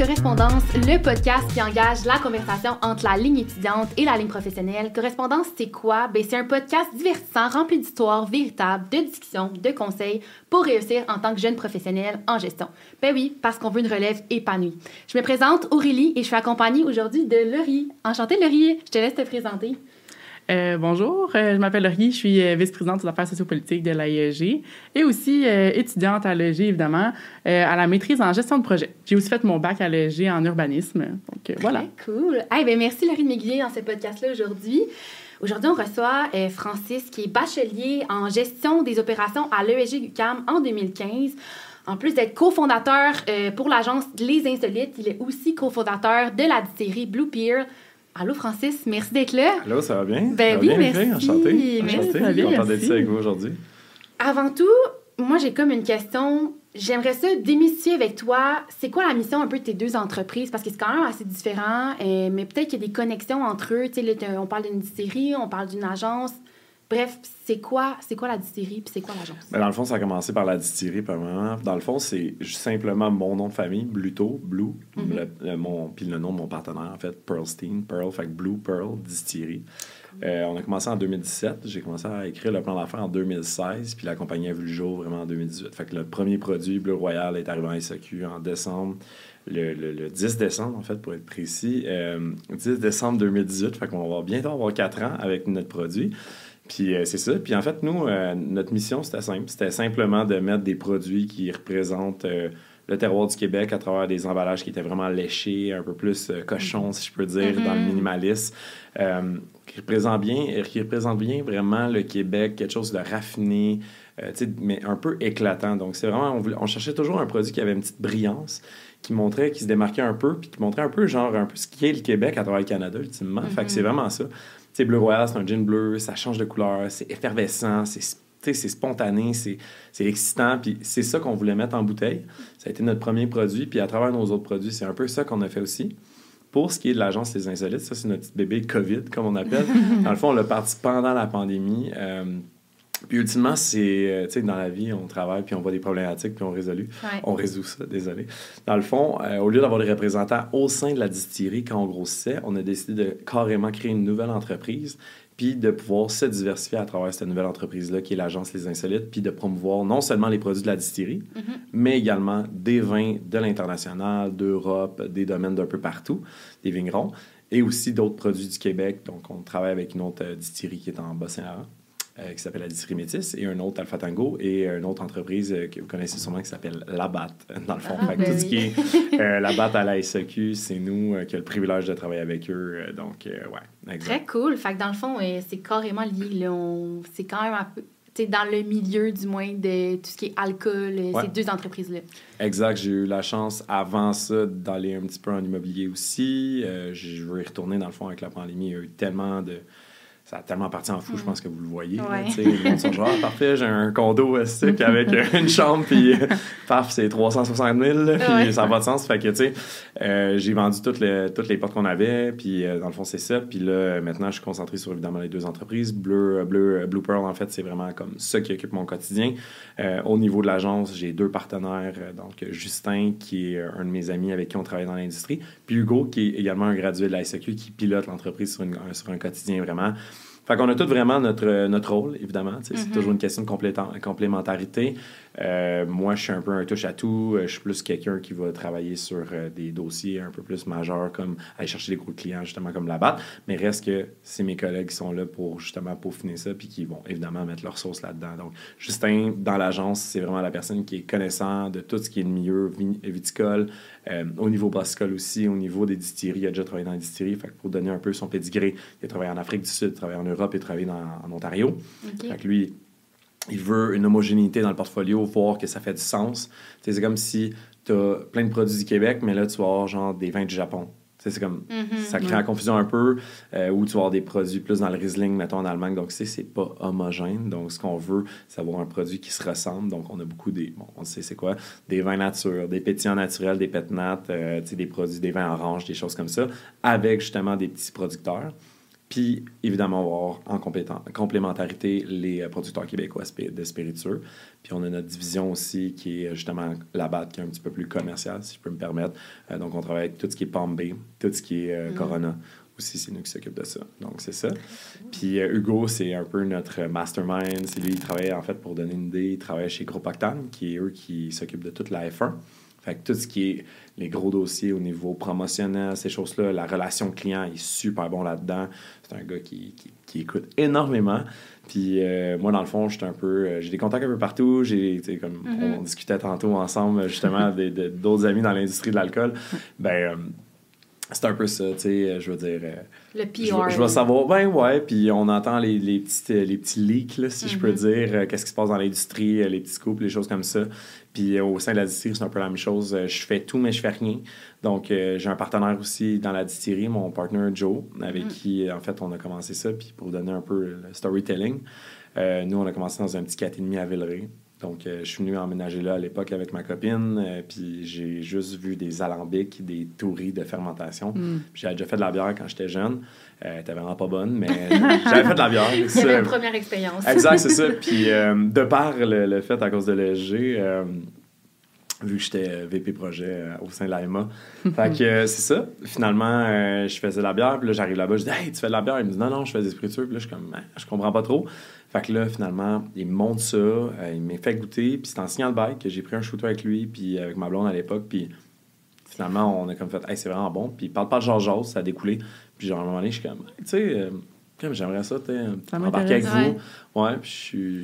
Correspondance, le podcast qui engage la conversation entre la ligne étudiante et la ligne professionnelle. Correspondance, c'est quoi? Ben, c'est un podcast divertissant, rempli d'histoires véritables, de discussions, de conseils pour réussir en tant que jeune professionnel en gestion. Ben oui, parce qu'on veut une relève épanouie. Je me présente Aurélie et je suis accompagnée aujourd'hui de Laurie. Enchantée, Laurie. Je te laisse te présenter. Euh, bonjour, euh, je m'appelle Laurie, je suis euh, vice-présidente des affaires sociopolitiques de l'AIEG et aussi étudiante à l'AIEG, évidemment, à la maîtrise en gestion de projet. J'ai aussi fait mon bac à l'AIEG en urbanisme. Donc, voilà. cool. Hey, ben, merci, Laurie, de m'aiguiller dans ce podcast-là aujourd'hui. Aujourd'hui, on reçoit Francis, qui est bachelier en gestion des opérations à l'AEG UQAM en 2015. En plus d'être cofondateur pour l'agence Les Insolites, il est aussi cofondateur de la distillerie Blue Peer, Allô, Francis, merci d'être là. Allô, ça va bien? Ben oui, bien, merci. Enchanté. Enchanté. Merci, content d'être ici avec vous aujourd'hui. Avant tout, moi, j'ai comme une question. J'aimerais ça démystifier avec toi. C'est quoi la mission un peu de tes deux entreprises? Parce que c'est quand même assez différent, euh, mais peut-être qu'il y a des connexions entre eux. Tu sais, on parle d'une série, on parle d'une agence. Bref, c'est quoi, c'est quoi la distillerie puis c'est quoi l'agence? Ben dans le fond, ça a commencé par la distillerie, moment. Dans le fond, c'est simplement mon nom de famille, Bluto, Blue, mm-hmm. le, mon, puis le nom de mon partenaire, en fait, Pearlstein, Pearl, fait Blue Pearl Distillerie. Euh, on a commencé en 2017. J'ai commencé à écrire le plan d'affaires en 2016, puis la compagnie a vu le jour vraiment en 2018. Fait que le premier produit, Blue Royal, est arrivé en SAQ en décembre. Le, le, 10 décembre, en fait, pour être précis. Euh, 10 décembre 2018. Fait qu'on va bientôt avoir 4 ans avec notre produit. Puis euh, c'est ça. Puis en fait, nous, euh, notre mission, c'était simple. C'était simplement de mettre des produits qui représentent euh, le terroir du Québec à travers des emballages qui étaient vraiment léchés, un peu plus cochons, si je peux dire, dans le mm-hmm. minimalisme, qui, représentent bien, qui représente bien vraiment le Québec, quelque chose de raffiné, mais un peu éclatant. Donc c'est vraiment, on, on, cherchait toujours un produit qui avait une petite brillance, qui montrait, qui se démarquait un peu, puis qui montrait un peu, genre, un peu ce qu'est le Québec à travers le Canada, ultimement. Fait que c'est mm-hmm. vraiment ça sais, Bleu Royal, c'est un gin bleu, ça change de couleur, c'est effervescent, c'est c'est spontané, c'est excitant, puis c'est ça qu'on voulait mettre en bouteille. Ça a été notre premier produit, puis à travers nos autres produits, c'est un peu ça qu'on a fait aussi. Pour ce qui est de l'agence Les Insolites, ça, c'est notre petit bébé COVID, comme on appelle. Dans le fond, on l'a parti pendant la pandémie. Euh, puis ultimement, c'est, euh, tu sais, dans la vie, on travaille, puis on voit des problématiques, puis on résout. On résout ça, désolé. Dans le fond, euh, au lieu d'avoir des représentants au sein de la distillerie, quand on grossissait, on a décidé de carrément créer une nouvelle entreprise, puis de pouvoir se diversifier à travers cette nouvelle entreprise-là, qui est l'agence Les Insolites, puis de promouvoir non seulement les produits de la distillerie, mm-hmm. mais également des vins de l'international, d'Europe, des domaines d'un peu partout, des vignerons, et aussi d'autres produits du Québec. Donc, on travaille avec une autre euh, distillerie qui est en Bas-Saint-Laurent. Euh, qui s'appelle la distillerie Métis, et un autre Alpha Tango, et une autre entreprise euh, que vous connaissez sûrement qui s'appelle Labat, dans le fond. Ah, ben tout ce qui est euh, Labat à la SEQ, c'est nous qui avons le privilège de travailler avec eux. donc, ouais, exact. Très cool. Fait que dans le fond, c'est carrément lié. C'est quand même un peu dans le milieu, du moins, de tout ce qui est alcool, ces deux entreprises-là. Exact. J'ai eu la chance, avant ça, d'aller un petit peu en immobilier aussi. je veux y retourner, dans le fond, avec la pandémie. Il y a eu tellement de ça a tellement parti en fou, je mm. pense que vous le voyez. Ouais. les sont genre, ah, parfait, j'ai un condo avec une chambre, puis paf, c'est 360 000, puis ça n'a pas de sens. Fait que, tu sais, euh, j'ai vendu toutes les, toutes les portes qu'on avait, puis euh, dans le fond, c'est ça. Puis là, maintenant, je suis concentré sur évidemment les deux entreprises. Bleu, Bleu, Blue Pearl, en fait, c'est vraiment comme ça qui occupe mon quotidien. Euh, au niveau de l'agence, j'ai deux partenaires. donc, Justin, qui est un de mes amis avec qui on travaille dans l'industrie, puis Hugo, qui est également un gradué de la SEQ, qui pilote l'entreprise sur, sur un quotidien vraiment. Fait qu'on a tous vraiment notre, notre rôle, évidemment. C'est mm-hmm. toujours une question de complémentarité. Euh, moi, je suis un peu un touche-à-tout. Euh, je suis plus quelqu'un qui va travailler sur euh, des dossiers un peu plus majeurs, comme aller chercher des gros clients, justement, comme la BAT. Mais reste que c'est mes collègues qui sont là pour, justement, peaufiner ça, puis qui vont, évidemment, mettre leur sauce là-dedans. Donc, Justin, dans l'agence, c'est vraiment la personne qui est connaissant de tout ce qui est le milieu viticole, au niveau brassicole aussi, au niveau des distilleries. Il a déjà travaillé dans les distilleries. Fait que pour donner un peu son pédigré, il a travaillé en Afrique du Sud, travaillé en Europe et travaillé en Ontario. Fait que lui, il veut une homogénéité dans le portfolio, voir que ça fait du sens. C'est comme si tu as plein de produits du Québec, mais là, tu vas avoir genre des vins du Japon. C'est comme, mm-hmm. ça crée la confusion un peu, euh, ou tu vas avoir des produits plus dans le Riesling, mettons en Allemagne. Donc, c'est pas homogène. Donc, ce qu'on veut, c'est avoir un produit qui se ressemble. Donc, on a beaucoup des, bon, on sait c'est quoi, des vins nature, des pétillants naturels, des pétnates, euh, des produits, des vins oranges, des choses comme ça, avec justement des petits producteurs. Puis, évidemment, on va avoir en complémentarité les producteurs québécois de spiritueux. Puis, on a notre division aussi qui est justement la BAT, qui est un petit peu plus commerciale, si je peux me permettre. donc, on travaille avec tout ce qui est Palm Bay, tout ce qui est mm-hmm. Corona aussi, c'est nous qui s'occupe de ça. Donc, c'est ça. Puis Hugo, c'est un peu notre mastermind. C'est lui, qui travaille en fait pour donner une idée. Il travaille chez Groupe Octane, qui est eux qui s'occupent de toute la F1. Fait que tout ce qui est les gros dossiers au niveau promotionnel, ces choses-là, la relation client, est super bon là-dedans. C'est un gars qui, qui, écoute énormément. Puis euh, moi, dans le fond, j'étais un peu. Euh, j'ai des contacts un peu partout. J'ai, comme mm-hmm. on discutait tantôt ensemble, justement, d'autres amis dans l'industrie de l'alcool. Ben. Euh, c'est un peu ça, tu sais, je veux dire. Le PR. Je, veux savoir, ben ouais, puis on entend les, les, petites, les petits leaks, là, si je peux mm-hmm. dire, qu'est-ce qui se passe dans l'industrie, les petits scoops, les choses comme ça. Puis euh, au sein de la distillerie, c'est un peu la même chose. Euh, je fais tout, mais je fais rien. Donc, euh, j'ai un partenaire aussi dans la distillerie, mon partner Joe, avec mm. qui, en fait, on a commencé ça. Puis pour vous donner un peu le storytelling, nous, on a commencé dans un petit 4,5 à Villeray. Donc, je suis venu emménager là à l'époque avec ma copine, puis j'ai juste vu des alambics, des touris de fermentation. Mm. J'avais déjà fait de la bière quand j'étais jeune. Elle était vraiment pas bonne, mais j'avais fait de la bière. C'était une première expérience. exact, c'est ça. Puis euh, de par le, fait à cause de l'ESG, euh, vu que j'étais VP projet euh, au sein de l'AMA. fait que c'est ça. Finalement, je faisais de la bière, puis là, j'arrive là-bas, je dis Hey, tu fais de la bière Il me dit Non, non, je fais des spiritueux. Puis là, je suis comme Je comprends pas trop. Fait que là, finalement, il me montre ça, il m'a fait goûter, puis c'est en signal bike que j'ai pris un shooter avec lui, puis avec ma blonde à l'époque, puis finalement, on a comme fait Hey, c'est vraiment bon. Puis il parle pas de Georges ça a découlé. Puis genre, à un moment donné, je suis comme, tu sais, euh, j'aimerais ça, tu embarquer avec vous. Ouais, puis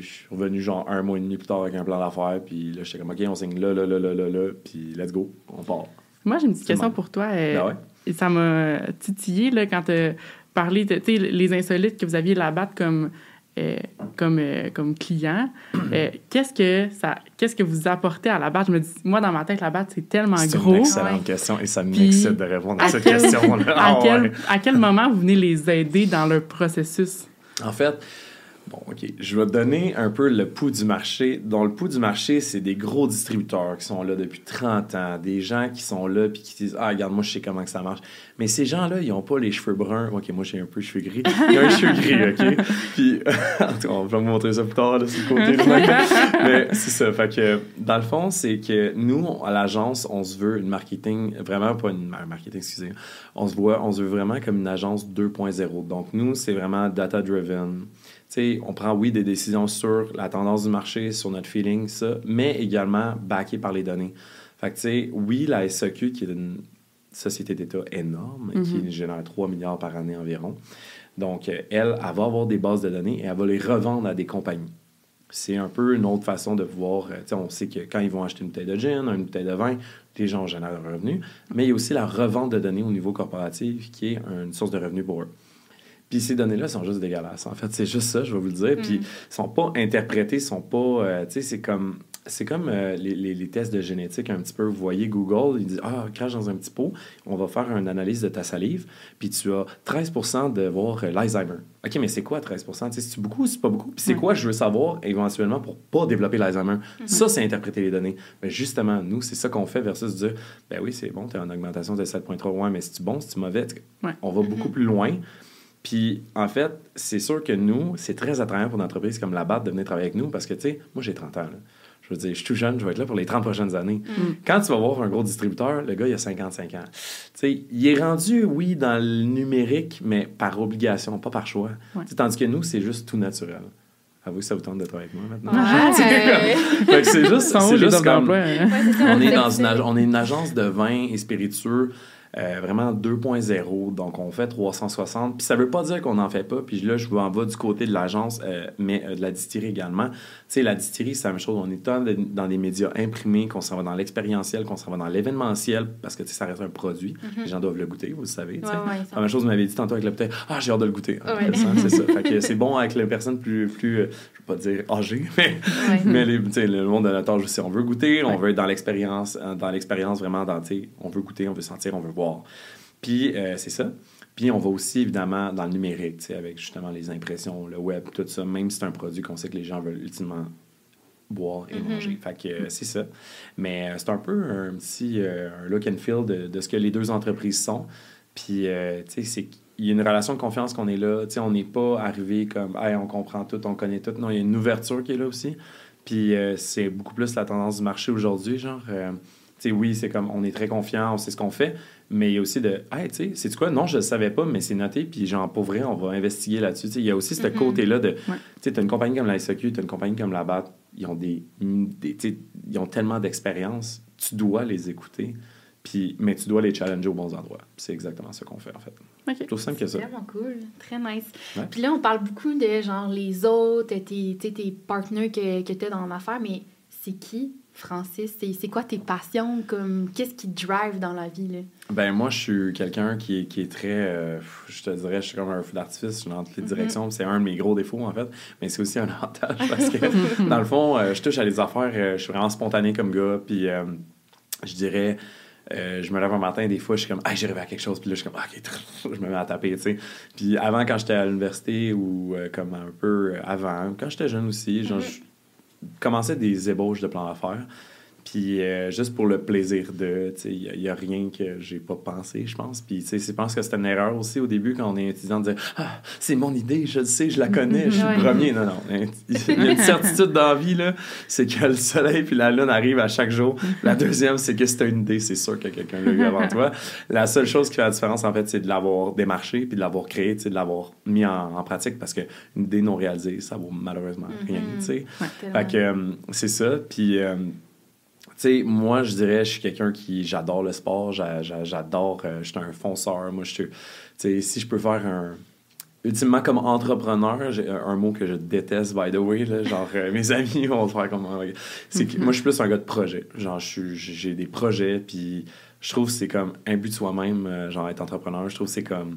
je suis revenu genre un mois et demi plus tard avec un plan d'affaires. Puis là, j'étais comme, OK, on signe là, là, là, là, là, là, puis let's go, on part. Moi, j'ai une petite question pour toi. Euh, ben ouais. Ça m'a titillé là, quand tu parlé, tu les insolites que vous aviez là-bas comme euh, comme, euh, comme client, euh, qu'est-ce que ça qu'est-ce que vous apportez à la batte? Je me dis, moi, dans ma tête, la batte, c'est tellement gros. C'est une excellente question et ça m'excite de répondre à, cette question-là. À, quel, ah à quel moment vous venez les aider dans leur processus? En fait, Bon, OK. Je vais te donner un peu le pouls du marché. Dans le pouls du marché, c'est des gros distributeurs qui sont là depuis 30 ans, des gens qui sont là puis qui disent Ah, regarde, moi, je sais comment que ça marche. Mais ces gens-là, ils n'ont pas les cheveux bruns. OK, moi, j'ai un peu les cheveux gris. Ils ont les cheveux gris, OK? Puis, on va vous montrer ça plus tard, là, sur le côté. Mais c'est ça. Fait que, dans le fond, c'est que nous, à l'agence, on se veut une marketing, vraiment pas une marketing, excusez on se voit, on se veut vraiment comme une agence 2.0. Donc, nous, c'est vraiment data-driven on prend, oui, des décisions sur la tendance du marché, sur notre feeling, ça, mais également backé par les données. Fait que, tu sais, oui, la SEQ, qui est une société d'État énorme, qui mhm. génère 3 milliards par année environ, donc, elle, elle va avoir des bases de données et elle va les revendre à des compagnies. C'est un peu une autre façon de voir. Euh, on sait que quand ils vont acheter une bouteille de gin, une bouteille de vin, les gens génèrent un revenu. Mais il y a aussi la revente de données au niveau corporatif qui est une source de revenus pour eux. Puis ces données-là sont juste dégueulasses. En fait, c'est juste ça, je vais vous le dire. Puis mm. ils sont pas interprétés, ils sont pas. Euh, tu sais, c'est comme. C'est comme euh, les, les, tests de génétique un petit peu. Vous voyez Google, il dit Ah, crache dans un petit pot, on va faire une analyse de ta salive, puis tu as 13% de voir euh, l'Alzheimer. OK, mais c'est quoi 13% C'est beaucoup ou c'est pas beaucoup? Puis c'est quoi je veux savoir éventuellement pour pas développer l'Alzheimer? Mm-hmm. Ça, c'est interpréter les données. Mais justement, nous, c'est ça qu'on fait versus dire Ben oui, c'est bon, tu as une augmentation de 7,3. Ouais, mais c'est bon, c'est mauvais? On va beaucoup mm-hmm. plus loin. Puis, en fait, c'est sûr que nous, c'est très attrayant pour une entreprise comme la BAT de venir travailler avec nous parce que, tu sais, moi, j'ai 30 ans. Je veux dire, je suis tout jeune, je vais être là pour les 30 prochaines années. Mm. Quand tu vas voir un gros distributeur, le gars, il a 55 ans. Tu sais, il est rendu, oui, dans le numérique, mais par obligation, pas par choix. Tandis que nous, c'est juste tout naturel. Avouez que ça vous tente d'être avec moi maintenant. c'est juste, c'est juste comme... Hein? on, est dans une, on est une agence de vin et spiritueux euh, vraiment 2.0. Donc, on fait 360. Puis ça veut pas dire qu'on n'en fait pas. Puis là, je vous en vais du côté de l'agence, euh, mais euh, de la distillerie également. Tu sais, la distillerie, c'est la même chose. On est tant dans des médias imprimés, qu'on s'en va dans l'expérientiel, qu'on s'en va dans l'événementiel, parce que, tu sais, ça reste un produit. Mm-hmm. Les gens doivent le goûter, vous le savez. la même chose, vous m'avez dit tantôt avec la bouteille. Ah, j'ai hâte de le goûter. c'est ça. Fait que c'est bon avec les personnes plus, plus je veux pas dire âgées, mais, mais les, le monde de notre âge aussi. On veut goûter, on veut être dans l'expérience, dans l'expérience vraiment, dans, on veut goûter, on veut sentir, on veut voir. Puis euh, c'est ça. Puis on va aussi évidemment dans le numérique, avec justement les impressions, le web, tout ça, même si c'est un produit qu'on sait que les gens veulent ultimement boire et mm-hmm. manger. Fait que euh, c'est ça. Mais euh, c'est un peu un petit un look and feel de, de, ce que les deux entreprises sont. Puis, tu sais, c'est il y a une relation de confiance qu'on est là. Tu sais, on n'est pas arrivé comme, hey, on comprend tout, on connaît tout. Non, il y a une ouverture qui est là aussi. Puis c'est beaucoup plus la tendance du marché aujourd'hui, genre. tu sais, oui, c'est comme, on est très confiant, on sait ce qu'on fait, mais il y a aussi de, hey, tu sais, c'est quoi? Non, je le savais pas, mais c'est noté, puis genre, pour vrai, on va investiguer là-dessus. Tu sais, il y a aussi ce côté-là de, Ouais. tu sais, t'as une compagnie comme la SAQ, t'as une compagnie comme la BAT, ils ont des, tu ils ont tellement d'expérience, tu dois les écouter, puis, mais tu dois les challenger aux bons endroits. C'est exactement ce qu'on fait, en fait. OK. C'est aussi simple que ça. Vraiment cool, très nice. Ouais. Puis là, on parle beaucoup de genre les autres, tes, tu sais, tes partenaires que, que tu as dans l'affaire, mais c'est qui, Francis? C'est c'est quoi tes passions? comme Qu'est-ce qui te drive dans la vie? Là? Ben moi, je suis quelqu'un qui est, qui est très, euh, je te dirais, je suis comme un feu d'artifice, je suis dans toutes les Mhm. directions. C'est un de mes gros défauts, en fait, mais c'est aussi un avantage parce que, dans le fond, euh, je touche à des affaires, euh, je suis vraiment spontané comme gars, puis je dirais, euh, je me lève un matin, des fois, je suis comme, ah, j'ai rêvé à quelque chose, puis là, je suis comme, Ah, ok, je me mets à taper, tu sais. Puis avant, quand j'étais à l'université ou euh, comme un peu avant, quand j'étais jeune aussi, genre, je commençais des ébauches de plans d'affaires. Puis euh, juste pour le plaisir de, il n'y a, rien que j'ai pas pensé, je pense. Puis tu sais, je pense que c'était une erreur aussi au début quand on est étudiant de dire Ah, c'est mon idée, je le sais, je la connais, je suis le premier. Non, non. Il y a une certitude dans la vie, là, c'est que le soleil puis la lune arrivent à chaque jour. La deuxième, c'est que as une idée, c'est sûr que quelqu'un l'a eu avant toi. La seule chose qui fait la différence, en fait, c'est de l'avoir démarché puis de l'avoir créé, de l'avoir mis en, en pratique parce qu'une idée non réalisée, ça vaut malheureusement rien, Mhm. tu sais. Tellement. Fait que euh, c'est ça. Puis, euh, sais, moi, je dirais, je suis quelqu'un qui. J'adore le sport, j'a- j'a- j'adore. euh, je suis un fonceur. Moi, je suis. Tu sais, si je peux faire un. Ultimement, comme entrepreneur, j'ai un mot que je déteste, by the way, là, genre, euh, mes amis vont le faire comme. C'est que moi, je suis plus un gars de projet. Genre, j'ai des projets, puis je trouve que c'est comme un but de soi-même, euh, genre, être entrepreneur. Je trouve que c'est comme.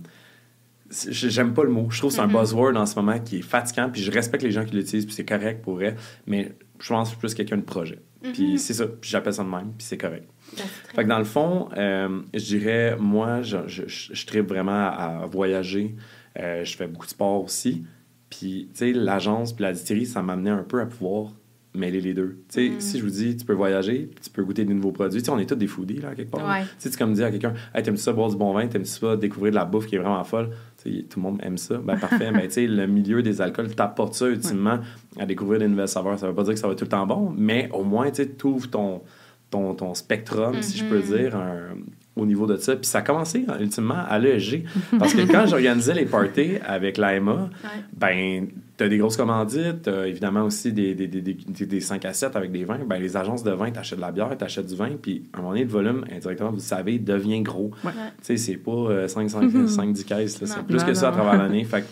J'aime pas le mot. Je trouve que c'est un buzzword en ce moment qui est fatigant, puis je respecte les gens qui l'utilisent, puis c'est correct pour vrai, mais je pense que je suis plus quelqu'un de projet. Puis Mhm. c'est ça, puis j'appelle ça de même, puis c'est correct. Ben, c'est Fait que dans le fond, euh, je dirais, moi, je, je, je, tripe vraiment à, à voyager. Euh, je fais beaucoup de sport aussi. Puis, tu sais, l'agence puis la distillerie, ça m'amenait un peu à pouvoir mêler les deux. Tu sais, Mhm. si je vous dis, tu peux voyager, tu peux goûter des nouveaux produits. Tu sais, on est tous des foodies, là, quelque part. Ouais. Tu sais, tu comme dire à quelqu'un, hey, t'aimes-tu ça boire du bon vin, t'aimes-tu ça découvrir de la bouffe qui est vraiment folle? Tout le monde aime ça. Ben, parfait. ben, tu sais, le milieu des alcools t'apporte ça ultimement à découvrir des nouvelles saveurs. Ça veut pas dire que ça va tout le temps bon, mais au moins, tu sais, t'ouvres ton, ton, ton spectrum, si je peux Mhm. dire, un- au niveau de ça. Puis ça a commencé, hein, ultimement, à l'ESG. Parce que quand j'organisais les parties avec l'AMA, Ouais. ben, tu as des grosses commandites, t'as évidemment aussi des, des, des, des, des 5 à 7 avec des vins. Ben, les agences de vin, tu achètes de la bière, tu achètes du vin, puis à un moment donné, le volume, indirectement, vous le savez, devient gros. Ouais. Tu sais, c'est pas euh, 5, 5, 5, 10 caisses, c'est plus Non, que ça à travers l'année. Fait que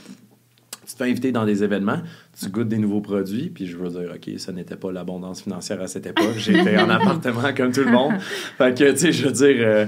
tu te fais inviter dans des événements, tu goûtes des nouveaux produits, puis je veux dire, OK, ça n'était pas l'abondance financière à cette époque. J'étais en appartement comme tout le monde. Fait que, tu sais, je veux dire, euh,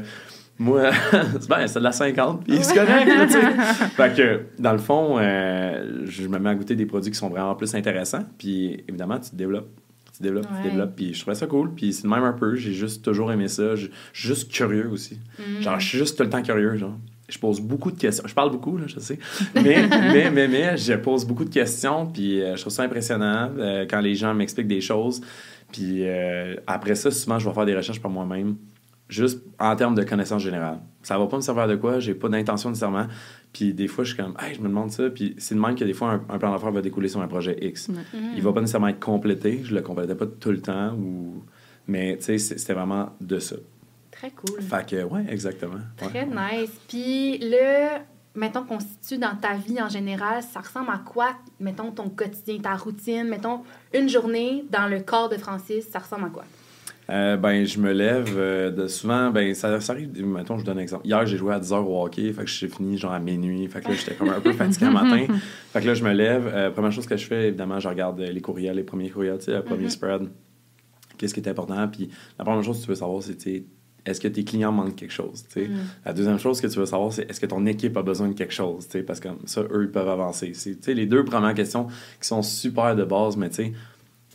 moi, c'est ben, c'est de la 50, puis c'est correct, là, tu sais. Fait que, dans le fond, euh, je me mets à goûter des produits qui sont vraiment plus intéressants, puis évidemment, tu te développes. Tu développes, Ouais. tu développes, puis je trouvais ça cool, puis c'est même un peu, j'ai juste toujours aimé ça, je suis juste curieux aussi. Mhm. Genre, je suis juste tout le temps curieux, genre. Je pose beaucoup de questions. Je parle beaucoup, là, je sais. Mais, mais, mais, mais, je pose beaucoup de questions, puis euh, je trouve ça impressionnant euh, quand les gens m'expliquent des choses. Puis euh, après ça, souvent, je vais faire des recherches par moi-même, juste en termes de connaissances générales. Ça va pas me servir de quoi, j'ai pas d'intention nécessairement. Puis des fois, je suis comme, hey, je me demande ça. Puis c'est de même que des fois, un, un plan d'affaires va découler sur un projet X. Mhm. Il va pas nécessairement être complété, je le complétais pas tout le temps, ou... mais tu sais, c'était vraiment de ça. Très cool. Fait que, ouais, exactement. Ouais. Très nice. Puis là, mettons qu'on se situe dans ta vie en général, ça ressemble à quoi, mettons, ton quotidien, ta routine, mettons, une journée dans le corps de Francis, ça ressemble à quoi? Euh, ben, je me lève euh, de souvent, ben, ça, ça arrive, mettons, je vous donne un exemple. Hier, j'ai joué à 10h au hockey, fait que je suis fini genre à minuit, fait que là, j'étais comme un peu fatigué le matin. Fait que là, je me lève. Euh, première chose que je fais, évidemment, je regarde les courriels, les premiers courriels, tu sais, le premier Mhm. spread. Qu'est-ce qui est important? Puis la première chose que tu veux savoir, c'est, est-ce que tes clients manquent quelque chose? Mhm. La deuxième chose que tu veux savoir, c'est est-ce que ton équipe a besoin de quelque chose? Parce que comme ça, eux, ils peuvent avancer. C'est les deux premières questions qui sont super de base, mais tu sais,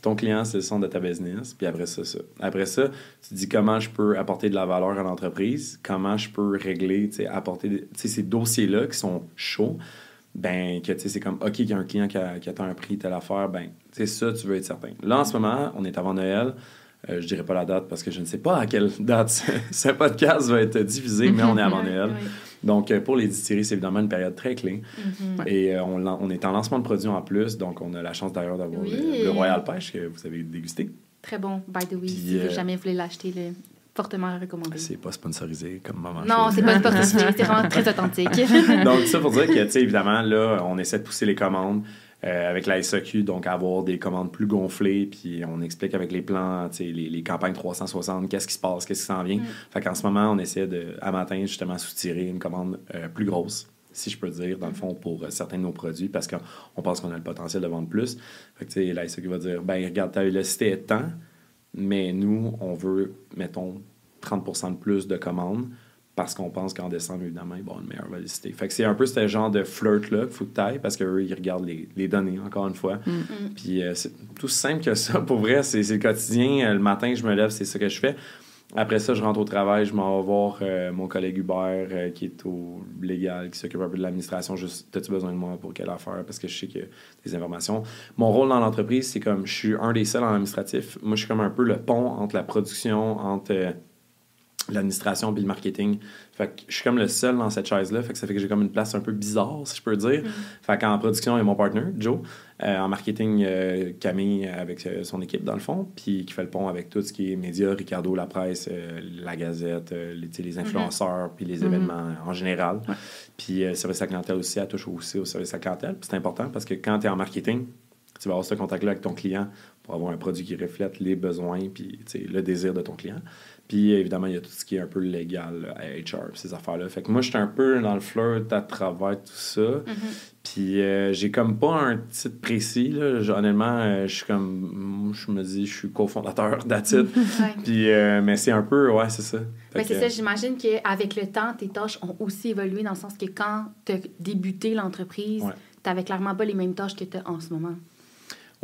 ton client, c'est le centre de ta business. Puis après ça, ça. Après ça, tu dis comment je peux apporter de la valeur à l'entreprise, comment je peux régler, tu sais, apporter ces dossiers-là qui sont chauds. Ben, que tu sais, c'est comme, OK, il y a un client qui, a- qui attend un prix, telle affaire, ben, tu ça, tu veux être certain. Là, en ce moment, on est avant Noël. Euh, je dirais pas la date parce que je ne sais pas à quelle date ce, ce podcast va être diffusé, mais on est avant Noël. Oui. Donc, euh, pour les distilleries, c'est évidemment une période très clé. Mhm. Et euh, on, est en lancement de produits en plus, donc on a la chance d'ailleurs d'avoir Oui. le, le Royal Pêche que vous avez dégusté. Très bon, by the way. Puis, si euh, jamais vous voulez l'acheter, le... fortement recommandé. C'est pas sponsorisé comme moment. Non, c'est pas sportif, c'est vraiment très authentique. Donc, ça pour dire que, tu sais, évidemment, là, on essaie de pousser les commandes euh, avec la SAQ, donc avoir des commandes plus gonflées, puis on explique avec les plans, les, les campagnes 360, qu'est-ce qui se passe, qu'est-ce qui s'en vient. Fait qu'en ce moment, on essaie de, à matin, justement, soutirer une commande euh, plus grosse, si je peux dire, dans le fond, pour euh, certains de nos produits, parce qu'on on pense qu'on a le potentiel de vendre plus. Fait que, la SAQ va dire, ben regarde, ta vélocité est tant, mais nous, on veut, mettons, 30 de plus de commandes parce qu'on pense qu'en décembre, évidemment, ils vont avoir une meilleure vélocité. Fait que c'est un peu ce genre de flirt-là qu'il faut que tu ailles parce qu'eux, ils regardent les, les données, encore une fois. Mm. Puis euh, c'est tout simple que ça. Pour vrai, c'est le quotidien. Euh, Le matin, je me lève, c'est ça que je fais. Après ça, je rentre au travail, je m'en vais voir euh, mon collègue Hubert euh, qui est au légal, qui s'occupe un peu de l'administration. Juste, as-tu besoin de moi pour quelle affaire? Parce que je sais que des informations. Mon rôle dans l'entreprise, c'est comme je suis un des seuls en administratif. Moi, je suis comme un peu le pont entre la production, entre l'administration et le marketing. Fait que je suis comme le seul dans cette chaise-là. Fait que ça fait que j'ai comme une place un peu bizarre, si je peux dire. Fait qu'en production, il y a mon partner, Joe. Euh, en marketing, euh, Camille avec euh, son équipe, dans le fond. Puis qui fait le pont avec tout ce qui est médias, Ricardo, la presse, la gazette, les, influenceurs, puis les événements en général. Ouais. Puis service à clientèle aussi, elle touche aussi au service à clientèle. Puis c'est important parce que quand tu es en marketing, tu vas avoir ce contact-là avec ton client pour avoir un produit qui reflète les besoins puis le désir de ton client. Puis évidemment, il y a tout ce qui est un peu légal à HR, puis ces affaires-là. Fait que moi, j'étais un peu dans le flirt à travers tout ça. Mm-hmm. Puis euh, j'ai comme pas un titre précis. Là. Honnêtement, euh, je suis comme. Je me dis, je suis cofondateur d'Atit. Ouais. Puis, euh, mais c'est un peu. Ouais, c'est ça. Fait Mais que, c'est ça, j'imagine qu'avec le temps, tes tâches ont aussi évolué dans le sens que quand tu as débuté l'entreprise, Ouais. tu n'avais clairement pas les mêmes tâches que tu as en ce moment.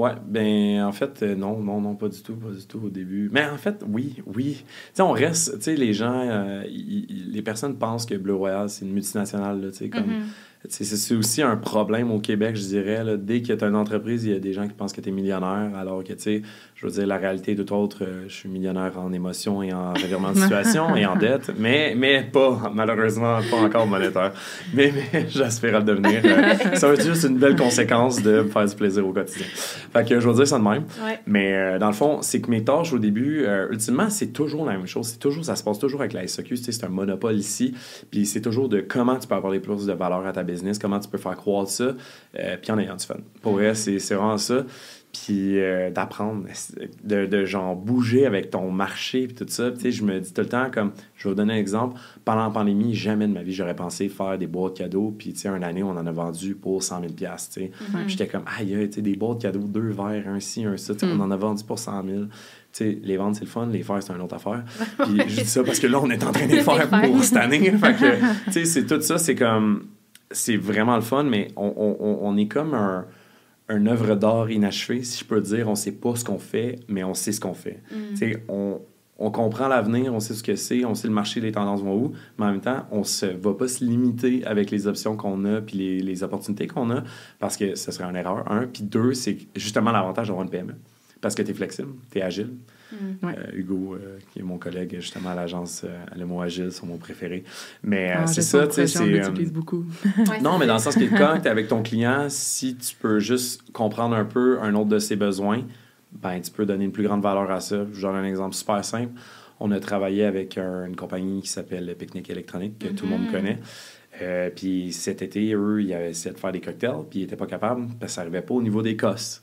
Ouais, ben en fait, euh, non, non, non, pas du tout, pas du tout au début. Mais en fait, oui, oui. Tu sais, on reste, tu sais, les gens, euh, les personnes pensent que Bleu Royal, c'est une multinationale, tu sais, comme... Mhm. Sais, C'est aussi un problème au Québec, je dirais. Là. Dès que tu as une entreprise, il y a des gens qui pensent que tu es millionnaire, alors que, tu sais, je veux dire, la réalité est tout autre. Euh, Je suis millionnaire en émotion et en revirement de situation et en dette, mais, mais pas, malheureusement, pas encore monétaire. Mais, mais j'espère le devenir. Euh, ça va être juste une belle conséquence de me faire du plaisir au quotidien. Fait que je veux dire ça de même. Ouais. Mais euh, dans le fond, c'est que mes tâches au début, euh, ultimement, c'est toujours la même chose. C'est toujours, ça se passe toujours avec la. Tu sais, C'est un monopole ici. Puis c'est toujours de comment tu peux avoir des plus de valeur à ta business, comment tu peux faire croître ça, euh, puis en ayant du fun. Pour vrai, c'est vraiment ça. Puis euh, d'apprendre, de, de genre bouger avec ton marché, puis tout ça. Puis, tu sais, je me dis tout le temps, comme, je vais vous donner un exemple. Pendant la pandémie, jamais de ma vie, j'aurais pensé faire des boîtes cadeaux. Puis, tu sais, une année, on en a vendu pour 100 000 tu sais. J'étais comme, aïe, tu sais, des boîtes cadeaux, deux verres, un ci, un ça. tu sais, On en a vendu pour 100 000. Tu sais, les ventes, c'est le fun, les faire, c'est une autre affaire. Puis je dis ça parce que là, on est en train de les faire pour cette année. Fait que, tu sais, c'est tout ça, c'est comme, c'est vraiment le fun, mais on, on- on- est comme un, un œuvre d'art inachevé, si je peux dire. On sait pas ce qu'on fait, mais on sait ce qu'on fait. Sais, on, on comprend l'avenir, on sait ce que c'est, on sait le marché, les tendances vont où, mais en même temps, on se va pas se limiter avec les options qu'on a puis les, les opportunités qu'on a parce que ce serait une erreur. Un, puis deux, c'est justement l'avantage d'avoir une PME parce que tu es flexible, tu es agile. Ouais. Euh, Hugo, euh, qui est mon collègue justement à l'agence, euh, le mot agile, c'est mon préféré. Mais euh, Ah, c'est ça, tu sais, c'est... euh, beaucoup. Ouais, non, mais dans le sens que quand tu es avec ton client, si tu peux juste comprendre un peu un autre de ses besoins, ben tu peux donner une plus grande valeur à ça. Je donne un exemple super simple. On a travaillé avec un- une compagnie qui s'appelle Picnic Électronique, que tout le monde Mhm. connaît. Euh, puis cet été, eux, ils avaient essayé de faire des cocktails, puis ils n'étaient pas capables parce que ça n'arrivait pas au niveau des cosses.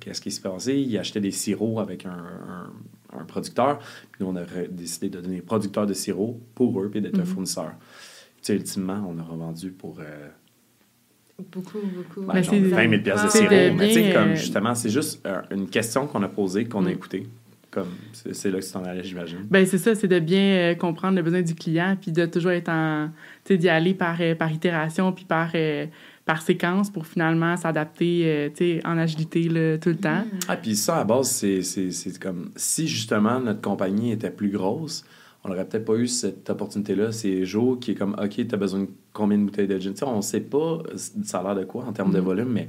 Qu'est-ce qui se passait? Ils achetaient des sirops avec un, un- un producteur, puis nous, on a décidé de donner producteur de sirop pour eux, puis d'être un Mhm. fournisseur. Tu sais, ultimement, on a revendu pour euh, Beaucoup, beaucoup. ben, Mais genre c'est- 20 000 piastres de sirop. de Mais tu sais, comme euh, justement, c'est juste euh, une question qu'on a posée, qu'on a Mm. écoutée. Comme, c'est c'est là que tu t'en allais, j'imagine. Ben c'est ça, c'est de bien euh, comprendre le besoin du client, puis de toujours être en, tu sais, d'y aller par, euh, par itération, puis par, euh, par séquence pour finalement s'adapter, euh, tu sais, en agilité là, tout le temps. Mm. Ah, puis ça, à base, c'est- c'est c'est comme si justement notre compagnie était plus grosse, on n'aurait peut-être pas eu cette opportunité-là. C'est Joe qui est comme, OK, tu as besoin de combien de bouteilles de gin? Tu sais, on ne sait pas ça a l'air de quoi en termes de Mhm. volume, mais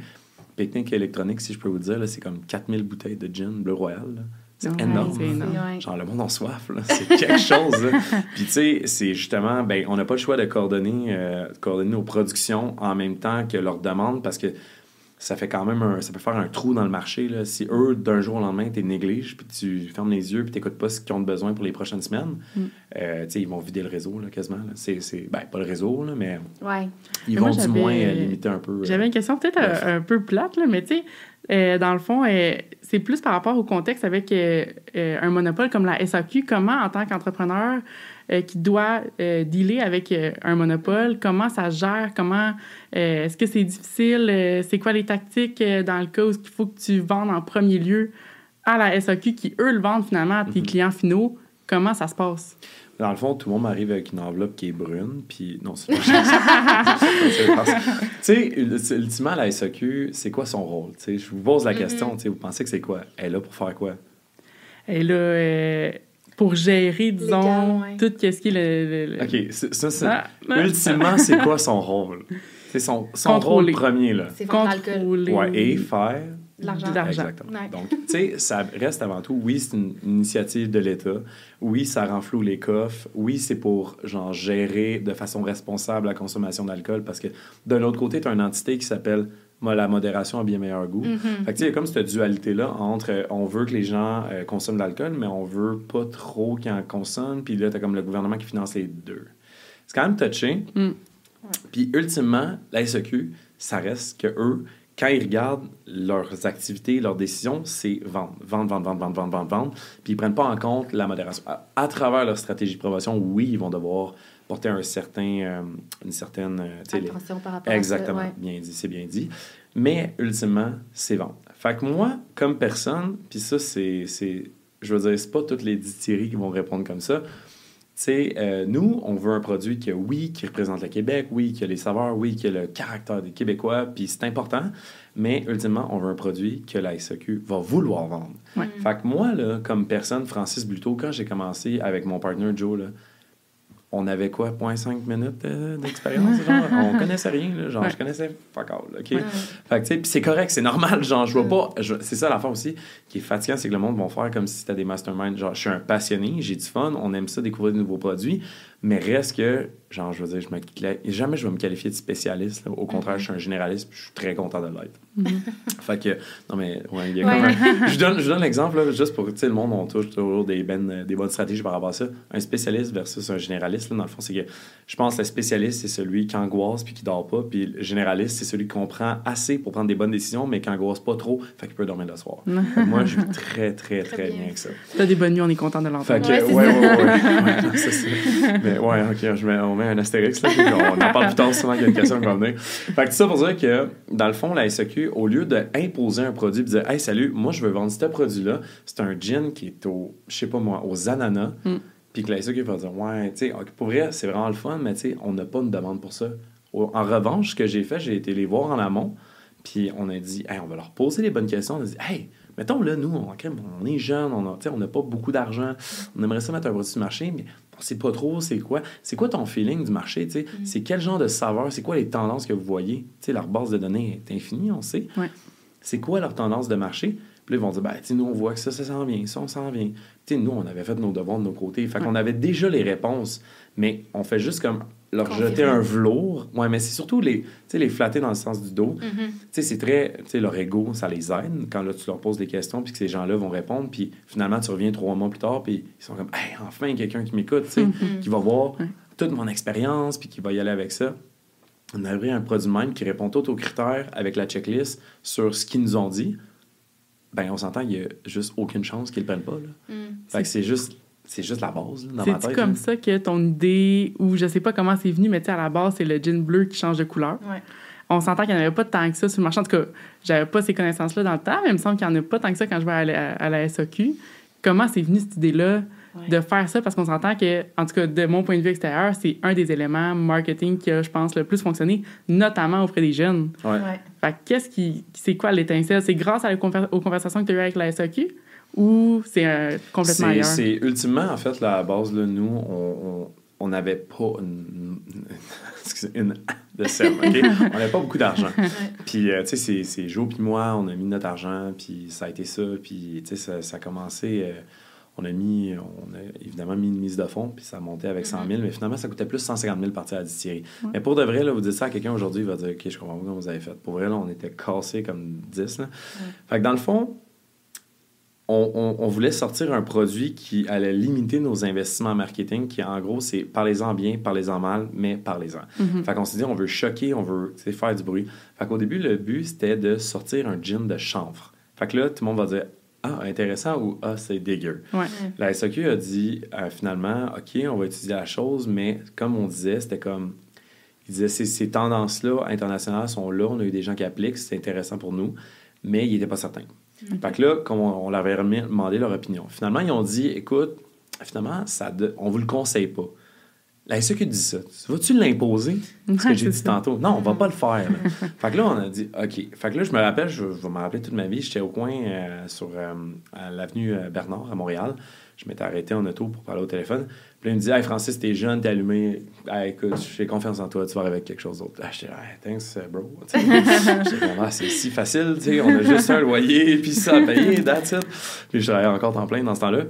Picnic électronique, si je peux vous dire, là, c'est comme 4000 bouteilles de gin Bleu Royal. là. C'est Ouais, énorme. Genre, le monde en soif, là. C'est quelque chose, là. Puis, tu sais, c'est justement, ben, on n'a pas le choix de coordonner, euh, de coordonner nos productions en même temps que leurs demandes parce que ça fait quand même un, ça peut faire un trou dans le marché, là. Si eux, d'un jour au lendemain, tu négliges, puis tu fermes les yeux, puis tu n'écoutes pas ce qu'ils ont besoin pour les prochaines semaines, Mm. euh, tu sais, ils vont vider le réseau, là, quasiment. là. C'est, ben, pas le réseau, là, mais Ouais. ils Mais vont moi, du moins euh, limiter un peu. euh, J'avais une question peut-être bref. un, un peu plate, là, mais tu sais, euh, dans le fond, euh, c'est plus par rapport au contexte avec euh, un monopole comme la SAQ. Comment, en tant qu'entrepreneur qui doit dealer avec un monopole, comment ça se gère? Comment, est-ce que c'est difficile? C'est quoi les tactiques dans le cas où il faut que tu vendes en premier lieu à la SAQ qui, eux, le vendent finalement à tes Mhm. clients finaux? Comment ça se passe? Dans le fond, tout le monde m'arrive avec une enveloppe qui est brune, puis non, c'est pas Tu sais, ul- ultimement, la SAQ, c'est quoi son rôle? Tu sais, je vous pose la Mhm. question, tu sais, vous pensez que c'est quoi? Elle est là pour faire quoi? Et là, euh, pour gérer, disons, ouais. tout ce qui est le... le- le- OK, c'est- ça, c'est... Ah. Ultimement, c'est quoi son rôle? C'est son, son rôle premier, là. C'est contrôler. Ouais, et faire... De l'argent. De l'argent. Exactement. Ouais. Donc, tu sais, ça reste avant tout, oui, c'est une initiative de l'État. Oui, ça renfloue les coffres. Oui, c'est pour, genre, gérer de façon responsable la consommation d'alcool parce que de l'autre côté, tu as une entité qui s'appelle moi, la modération a bien meilleur goût. Mhm. Fait que, tu sais, il y a comme cette dualité-là entre euh, on veut que les gens euh, consomment de l'alcool, mais on veut pas trop qu'ils en consomment. Puis là, tu as comme le gouvernement qui finance les deux. C'est quand même touché. Mm. Puis ultimement, la SEQ, ça reste que eux, quand ils regardent leurs activités, leurs décisions, c'est vendre, vendre, vendre, vendre, vendre, vendre, vendre, vendre. Puis ils prennent pas en compte la modération. À, à travers leur stratégie de promotion, oui, ils vont devoir porter un certain, euh, une certaine... euh, les- Attention par rapport à Exactement, ça. ouais. bien dit, c'est bien dit. Mais ultimement, c'est vendre. Fait que moi, comme personne, puis ça, c'est, je veux dire, c'est pas toutes les distilleries qui vont répondre comme ça. Sais, euh, nous, on veut un produit qui, oui, qui représente le Québec, oui, qui a les saveurs, oui, qui a le caractère des Québécois, puis c'est important, mais ultimement, on veut un produit que la SAQ va vouloir vendre. Ouais. Fait que moi, là, comme personne, Francis Bluto, quand j'ai commencé avec mon partner Joe, là, on avait quoi, 0.5 minutes euh, d'expérience? genre? on connaissait rien, là, genre, Ouais. je connaissais fuck all, OK? Ouais. Fait que, tu sais, c'est correct, c'est normal, genre, je vois pas... c'est ça l'affaire aussi qui est fatigant, c'est que le monde va faire comme si c'était des masterminds. Genre, je suis un passionné, j'ai du fun, on aime ça, découvrir de nouveaux produits, mais reste que, genre, je veux dire, je me, jamais je vais me qualifier de spécialiste, là. Au contraire, je suis un généraliste, puis je suis très content de l'être. Mhm. Fait que, non, mais, ouais, il y a Ouais. un- je donne, je donne l'exemple, là, juste pour, tu sais, le monde, on touche toujours des, ben, des bonnes stratégies par rapport à ça. Un spécialiste versus un généraliste, là, dans le fond, c'est que je pense que le spécialiste, c'est celui qui angoisse puis qui dort pas, puis le généraliste, c'est celui qui comprend assez pour prendre des bonnes décisions, mais qui angoisse pas trop, fait qu'il peut dormir le soir. Fait que moi, je vis très, très, très, Très bien. bien. avec ça. T'as des bonnes nuits, on est content de Fait l'entendre. que, Ouais, ouais, ouais, ça, Mais ouais, ok, je mets, on met un astérix, là, on en parle plus tard, souvent, il y a une question qui va venir. Fait que ça pour dire que, dans le fond, la SAQ, au lieu d'imposer un produit et dire, hey, salut, moi, je veux vendre ce produit-là, c'est un gin qui est au, je sais pas moi, aux ananas, Mm. puis que la SAQ va dire, ouais, tu sais, pour vrai, c'est vraiment le fun, mais tu sais, on n'a pas une demande pour ça. En revanche, ce que j'ai fait, j'ai été les voir en amont, puis on a dit, hey, on va leur poser les bonnes questions. On a dit, hey, mettons là, nous, on, est jeunes, on a- tu sais, on n'a pas beaucoup d'argent, on aimerait ça mettre un produit sur le marché, mais on sait pas trop c'est quoi? C'est quoi ton feeling du marché, tu sais? Mm. C'est quel genre de saveur, c'est quoi les tendances que vous voyez? Tu sais, leur base de données est infinie, on sait. Ouais. C'est quoi leur tendance de marché? Puis là, ils vont dire, ben, tu sais, nous, on voit que ça, ça s'en vient, ça, on s'en vient. Tu sais, nous, on avait fait nos devoirs de nos côtés. Fait qu'on avait déjà les réponses, mais on fait juste comme leur jeter un velours. Ouais, mais c'est surtout les, tu sais, les flatter dans le sens du dos. Mhm. Tu sais, c'est très. Tu sais, leur ego, ça les aide quand là, tu leur poses des questions, puis que ces gens-là vont répondre, puis finalement, tu reviens trois mois plus tard, puis ils sont comme, hey, enfin, quelqu'un qui m'écoute, tu sais, Mhm. qui va voir Ouais. toute mon expérience, puis qui va y aller avec ça. On a pris un produit même qui répond tout aux critères avec la checklist sur ce qu'ils nous ont dit. Ben, on s'entend, il n'y a juste aucune chance qu'ils le prennent pas. Là. Mm. Fait que c'est juste, c'est juste la base là, dans ma C'est-tu tête. comme là. ça que ton idée, ou je sais pas comment c'est venu, mais tu sais, à la base, c'est le gin bleu qui change de couleur. Ouais. On s'entend qu'il n'y en avait pas tant que ça sur le marché. En tout cas, j'avais pas ces connaissances-là dans le temps, mais il me semble qu'il n'y en a pas tant que ça quand je vais à la, à la SAQ. Comment c'est venu cette idée-là Ouais. de faire ça? Parce qu'on s'entend que, en tout cas, de mon point de vue extérieur, c'est un des éléments marketing qui a, je pense, le plus fonctionné, notamment auprès des jeunes. Ouais. Ouais. Fait que qu'est-ce qui. C'est quoi l'étincelle? C'est grâce à la conver- aux conversations que tu as eues avec la SAQ ou c'est euh, complètement ailleurs? c'est ultimement, en fait, là, à la base, là, nous, on on- on n'avait pas une, excusez, une de on n'avait pas beaucoup d'argent. Puis, euh, tu sais, c'est Joe puis moi, on a mis notre argent, puis ça a été ça. Puis, tu sais, ça, ça, a commencé... Euh, on a mis, on a évidemment mis une mise de fond, puis ça a monté avec 100 000, mm-hmm. mais finalement, ça coûtait plus 150 000 partir à la distillerie. Mais pour de vrai, là, vous dites ça à quelqu'un aujourd'hui, il va dire, OK, je comprends pas comment vous avez fait. Pour vrai, là, on était cassés comme 10. Là. Fait que dans le fond, on, voulait sortir un produit qui allait limiter nos investissements en marketing, qui en gros, c'est parlez-en bien, parlez-en mal, mais parlez-en. Mm-hmm. Fait qu'on s'est dit, on veut choquer, on veut faire du bruit. Fait qu'au début, le but, c'était de sortir un gin de chanvre. Fait que là, tout le monde va dire, ah, intéressant ou ah, c'est dégueu. La SAQ a dit euh, finalement, OK, on va étudier la chose, mais comme on disait, c'était comme. Il disait, ces, ces tendances-là internationales sont là, on a eu des gens qui appliquent, c'est intéressant pour nous, mais il n'était pas certain. Fait que là, comme on, leur avait demandé leur opinion, finalement, ils ont dit écoute, finalement, ça on vous le conseille pas. La SEQ dit ça. Vas-tu l'imposer? Ce que j'ai dit tantôt? Non, on va pas le faire. fait que là, on a dit OK. Fait que là, je me rappelle, je, vais me rappeler toute ma vie, j'étais au coin euh, sur euh, l'avenue euh, Bernard à Montréal. Je m'étais arrêté en auto pour parler au téléphone. Il me dit Hey Francis, t'es jeune, t'es allumé. Hey, écoute, j'ai confiance en toi, tu vas arriver avec quelque chose d'autre. Là, j'étais Hey, thanks, bro. vraiment, c'est si facile, tu sais, on a juste un loyer, puis ça à payer, that's it. Puis je travaillais encore en plein dans ce temps-là.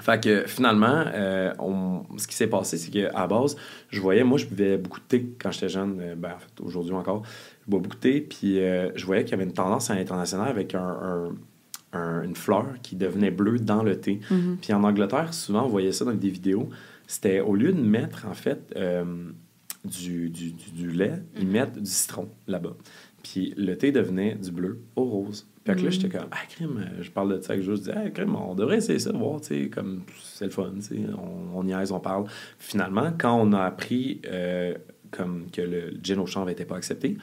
Fait que finalement, euh, ce qui s'est passé, c'est qu'à base, je voyais, moi, je buvais beaucoup de thé quand j'étais jeune. Euh, ben, en fait, aujourd'hui encore, je bois beaucoup de thé. Puis euh, je voyais qu'il y avait une tendance à l'international avec une fleur qui devenait bleue dans le thé. Mm-hmm. Puis en Angleterre, souvent, on voyait ça dans des vidéos. C'était au lieu de mettre, en fait, du, du, lait, ils mm-hmm. mettent du citron là-bas. Puis le thé devenait du bleu au rose. Que là, j'étais comme, ah, crime, euh, je parle de ça avec je dis, ah, crime, on devrait essayer ça, voir, tu sais, comme, c'est le fun, tu sais, on, on niaise, on parle. Finalement, quand on a appris euh, comme que le gin au chanvre n'était pas accepté,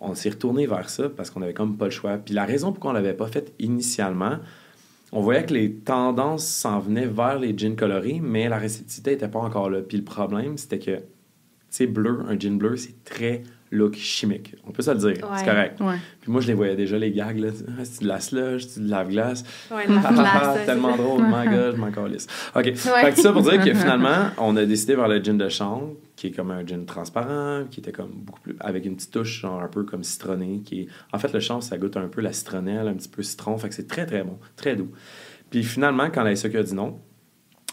on s'est retourné vers ça parce qu'on avait comme pas le choix. Puis la raison pourquoi on l'avait pas fait initialement, on voyait que les tendances s'en venaient vers les gins colorés, mais la réceptivité n'était pas encore là. Puis le problème, c'était que, tu sais, bleu, un gin bleu, c'est très look chimique. On peut se le dire. C'est correct. Puis moi, je les voyais déjà, les gags. Là. Ah, c'est de la slush, c'est de la glace. Ouais, la Tellement drôle. My God, je m'en calisse. OK. Fait que ça pour dire que finalement, on a décidé vers le gin de chambre, qui est comme un gin transparent, qui était comme beaucoup plus. avec une petite touche, genre un peu comme citronné. Qui est... En fait, le champ, ça goûte un peu la citronnelle, un petit peu citron. Fait que c'est très, très bon. Très doux. Puis finalement, quand la SEC a dit non,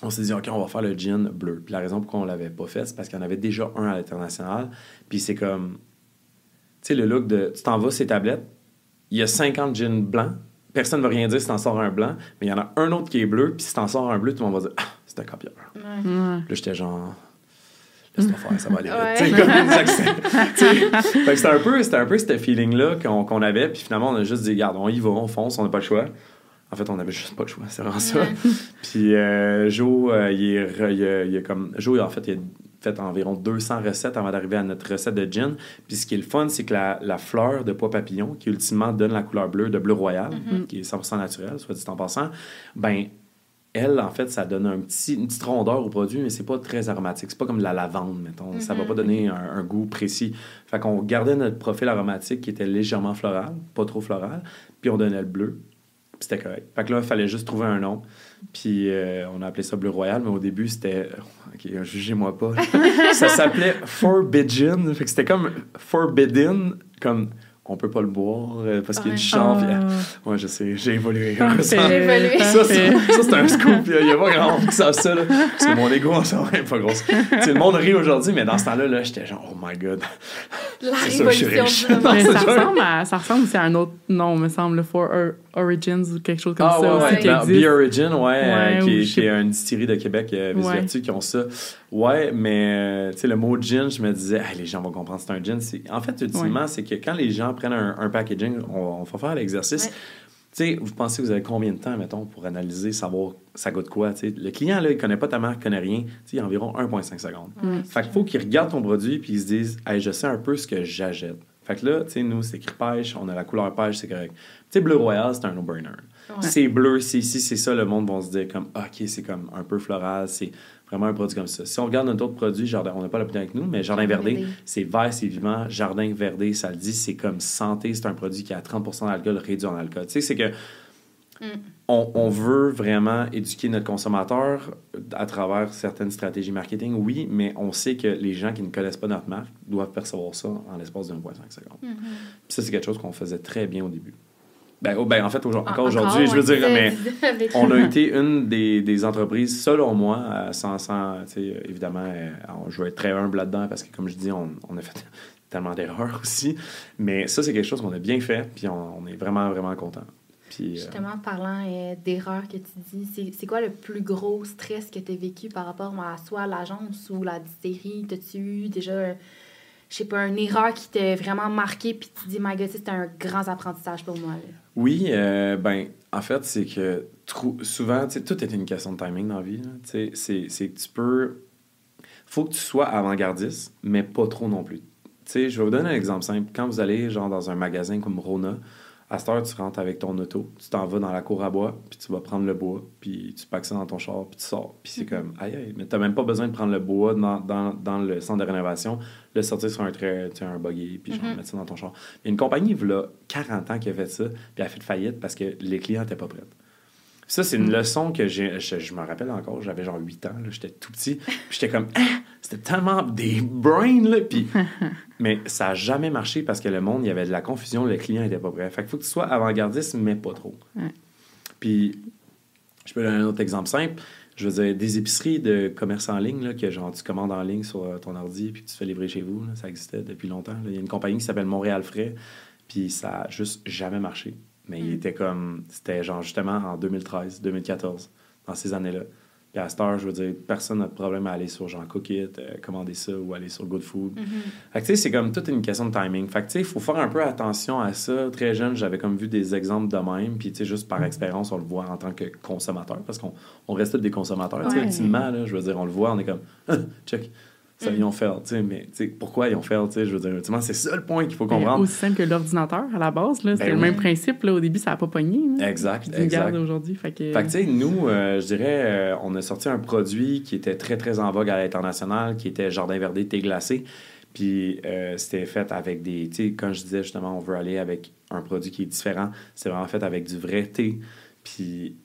on s'est dit, OK, on va faire le gin bleu. Puis la raison pourquoi on l'avait pas fait, c'est parce qu'il y en avait déjà un à l'international. Puis c'est comme, tu sais, le look de, tu t'en vas ces tablettes, il y a 50 gins blancs, personne ne va rien dire si t'en sors un blanc, mais il y en a un autre qui est bleu, puis si t'en sors un bleu, tout le monde va dire, ah, c'est un copieur. Ouais. Là, j'étais genre, laisse-moi faire, ça va aller vite. Ouais. comme c'était un peu, c'était un peu ce feeling-là qu'on, avait, puis finalement, on a juste dit, regarde, on y va, on fonce, on n'a pas le choix. En fait, on avait juste pas le choix, c'est vraiment ça. Puis euh, Joe, euh, il, est, il, comme. Joe, en fait, il a fait environ 200 recettes avant d'arriver à notre recette de gin. Puis ce qui est le fun, c'est que la, la, fleur de pois papillon, qui ultimement donne la couleur bleue de bleu royal, mm-hmm. qui est 100% naturel, soit dit en passant, ben elle, en fait, ça donne un petit, une petite rondeur au produit, mais c'est pas très aromatique. C'est pas comme de la lavande, mettons. Ça va pas mm-hmm. donner un, un, goût précis. Fait qu'on gardait notre profil aromatique qui était légèrement floral, pas trop floral, puis on donnait le bleu c'était correct. Fait que là, il fallait juste trouver un nom. Puis euh, on a appelé ça Bleu Royal, mais au début, c'était. Ok, jugez-moi pas. ça s'appelait Forbidden. Fait que c'était comme Forbidden, comme on peut pas le boire euh, parce qu'il y a du chanvre. Ah. Ouais, je sais, j'ai évolué. Ça, j'ai évolué. Ça, c'est un scoop. Il n'y a pas grand monde qui savent ça. Là, parce que mon ego, ça va pas grosse. le monde rit aujourd'hui, mais dans ce temps-là, là, j'étais genre, oh my god. La révolution ça, ça, ressemble à, ça ressemble aussi à un autre nom, me semble, For Origins ou quelque chose comme ah, ça. Ouais, aussi, ouais. Qui existe. Be Origin, ouais, euh, qui, est, qui est une distillerie de Québec, euh, Vertu, qui ont ça. Ouais, mais tu sais, le mot gin, je me disais, les gens vont comprendre c'est un gin. En fait, ultimement, c'est que quand les gens prennent un, packaging, on, va faire l'exercice. Tu sais, vous pensez que vous avez combien de temps, mettons, pour analyser, savoir ça goûte quoi? sais? Le client, là, il connaît pas ta marque, il connaît rien. sais il y a environ 1,5 secondes. fait qu'il faut qu'il regarde ton produit puis il se dise, hey, je sais un peu ce que j'achète. Fait que là, tu sais, nous, c'est écrit pêche, on a la couleur pêche, c'est correct. Tu sais, bleu royal, c'est un C'est bleu, c'est ici, c'est ça, le monde va se dire comme, OK, c'est comme un peu floral, c'est vraiment un produit comme ça. Si on regarde un autre produit, jardin, on n'a pas la avec nous, mais Jardin Verdé, c'est vert, c'est vivant. Jardin Verdé, ça le dit, c'est comme santé, c'est un produit qui a 30% d'alcool réduit en alcool. Tu sais, c'est que On, on veut vraiment éduquer notre consommateur à travers certaines stratégies marketing, oui, mais on sait que les gens qui ne connaissent pas notre marque doivent percevoir ça en l'espace de 1,5 secondes. Puis ça, c'est quelque chose qu'on faisait très bien au début. Ben, oh, ben, en fait, encore aujourd'hui, je veux dire, mais on a été une des, des entreprises, selon moi, tu sais, euh, évidemment, euh, on- je veux être très humble là-dedans parce que, comme je dis, on, on a fait tellement d'erreurs aussi. Mais ça, c'est quelque chose qu'on a bien fait, puis on, on est vraiment, vraiment content. Puis, euh, Justement, parlant euh, d'erreurs que tu dis, c'est- c'est quoi le plus gros stress que tu as vécu par rapport à soit l'agence ou la distillerie? T'as-tu eu déjà, je sais pas, une erreur qui t'a vraiment marqué puis tu dis, my god, c'était un grand apprentissage pour moi. Oui, euh, ben, en fait, c'est que souvent, tu sais, tout est une question de timing dans la vie. c'est que tu peux. faut que tu sois avant-gardiste, mais pas trop non plus. Tu sais, je vais vous donner un exemple simple. Quand vous allez, genre, dans un magasin comme Rona, à cette heure, tu rentres avec ton auto, tu t'en vas dans la cour à bois, puis tu vas prendre le bois, puis tu packs ça dans ton char, puis tu sors. Puis c'est comme, aïe, aïe, mais t'as même pas besoin de prendre le bois dans, dans, dans le centre de rénovation, le sortir sur un trait, tu sais, un buggy, puis genre, Mhm. mettre ça dans ton char. Il y a une compagnie, il y a 40 ans, qui a fait ça, puis elle a fait faillite parce que les clients n'étaient pas prêts. Ça, c'est une leçon que j'ai. Je, je me rappelle encore, j'avais genre 8 ans, j'étais tout petit. Puis j'étais comme, ah, c'était tellement des brains, là. Puis, mais ça n'a jamais marché parce que le monde, il y avait de la confusion, le client n'était pas prêt. Fait qu'il faut que tu sois avant-gardiste, mais pas trop. Ouais. Puis, je peux donner un autre exemple simple. Je veux dire, des épiceries de commerce en ligne, là, que genre tu commandes en ligne sur euh, ton ordi puis que tu te fais livrer chez vous, là, ça existait depuis longtemps. là. Il y a une compagnie qui s'appelle Montréal Frais, puis ça a juste jamais marché. Mais il Mm. était comme, c'était genre justement en 2013, 2014, dans ces années-là. Puis à cette heure, je veux dire, personne n'a de problème à aller sur genre Cookit, euh, commander ça ou aller sur Good Food. Fait que tu sais, c'est comme toute une question de timing. Fait que tu sais, il faut faire un peu attention à ça. Très jeune, j'avais comme vu des exemples de même. Puis tu sais, juste par expérience, on le voit en tant que consommateur, parce qu'on on reste tous des consommateurs. Tu sais, Ouais. ultimement, là, je veux dire, on le voit, on est comme, check, ça, Mm. ils ont fait. Tu sais, mais tu sais, pourquoi ils ont fait, tu sais, je veux dire, ultimement, c'est ça le point qu'il faut Ben, comprendre. aussi simple que l'ordinateur, à la base. là, C'était Ben le oui. même principe. Là, au début, ça n'a pas pogné. là. Exact, exact. aujourd'hui. Fait que... Fait que, tu sais, nous, euh, je dirais, euh, on a sorti un produit qui était très, très en vogue à l'international, qui était Jardin Verdé thé glacé. Puis, euh, c'était fait avec des. Tu sais, quand je disais justement, on veut aller avec un produit qui est différent, c'est vraiment fait avec du vrai thé. Puis,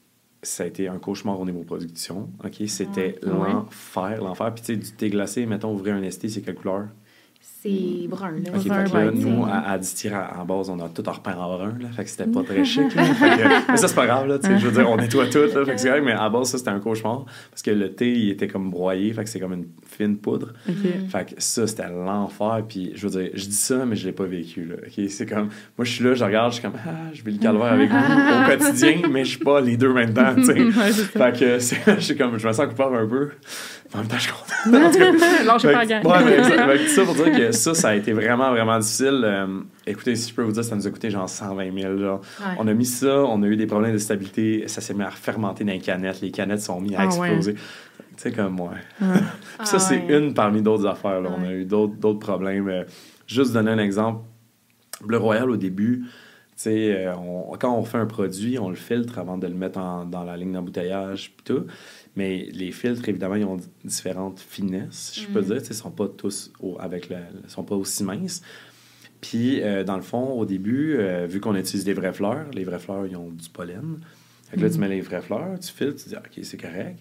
ça a été un cauchemar au niveau production. OK? C'était Ah, l'enfer, l'enfer. Puis, tu sais, du thé glacé, mettons, ouvrir un ST, c'est quelle couleur? C'est brun, là. OK, Brun, fait que là, ouais, nous, à, à distiller en base, on a tout repeint en brun, là. Fait que c'était pas très chic, là. Fait que- mais ça, c'est pas grave, là. tu sais, Je veux dire, on nettoie tout, là. Fait que c'est mais à base, ça, c'était un cauchemar. Parce que le thé, il était comme broyé. Fait que c'est comme une fine poudre. OK. Fait que ça, c'était l'enfer. Puis, je veux dire, je dis ça, mais je l'ai pas vécu, là. OK? C'est comme, moi, je suis là, je regarde, je suis comme, ah, je vis le calvaire avec vous au quotidien, mais je suis pas les deux maintenant, tu sais. Ouais. Fait que, je suis comme, je me sens coupable un peu. En même temps, je fait pas la ouais, mais ça pour dire que ça, ça a été vraiment, vraiment difficile. Euh, écoutez, si je peux vous dire, ça nous a coûté genre 120 000. Genre. Ouais. On a mis ça, on a eu des problèmes de stabilité, ça s'est mis à fermenter dans les canettes, les canettes sont mis à Ah exploser. Tu sais, comme moi. Ah ça, c'est ouais. une parmi d'autres affaires. là. On a eu d'autres problèmes. Euh, juste donner un exemple. Bleu Royal, au début, on- quand on fait un produit, on le filtre avant de le mettre en- dans la ligne d'embouteillage puis tout. Mais les filtres, évidemment, ils ont différentes finesses, je peux Mhm. dire. Ils sont pas tous au- avec le, ils sont pas aussi minces. Puis, euh, dans le fond, au début, euh, vu qu'on utilise des vraies fleurs, les vraies fleurs, ils ont du pollen. Fait que là, tu mets les vraies fleurs, tu filtres, tu dis, OK, c'est correct.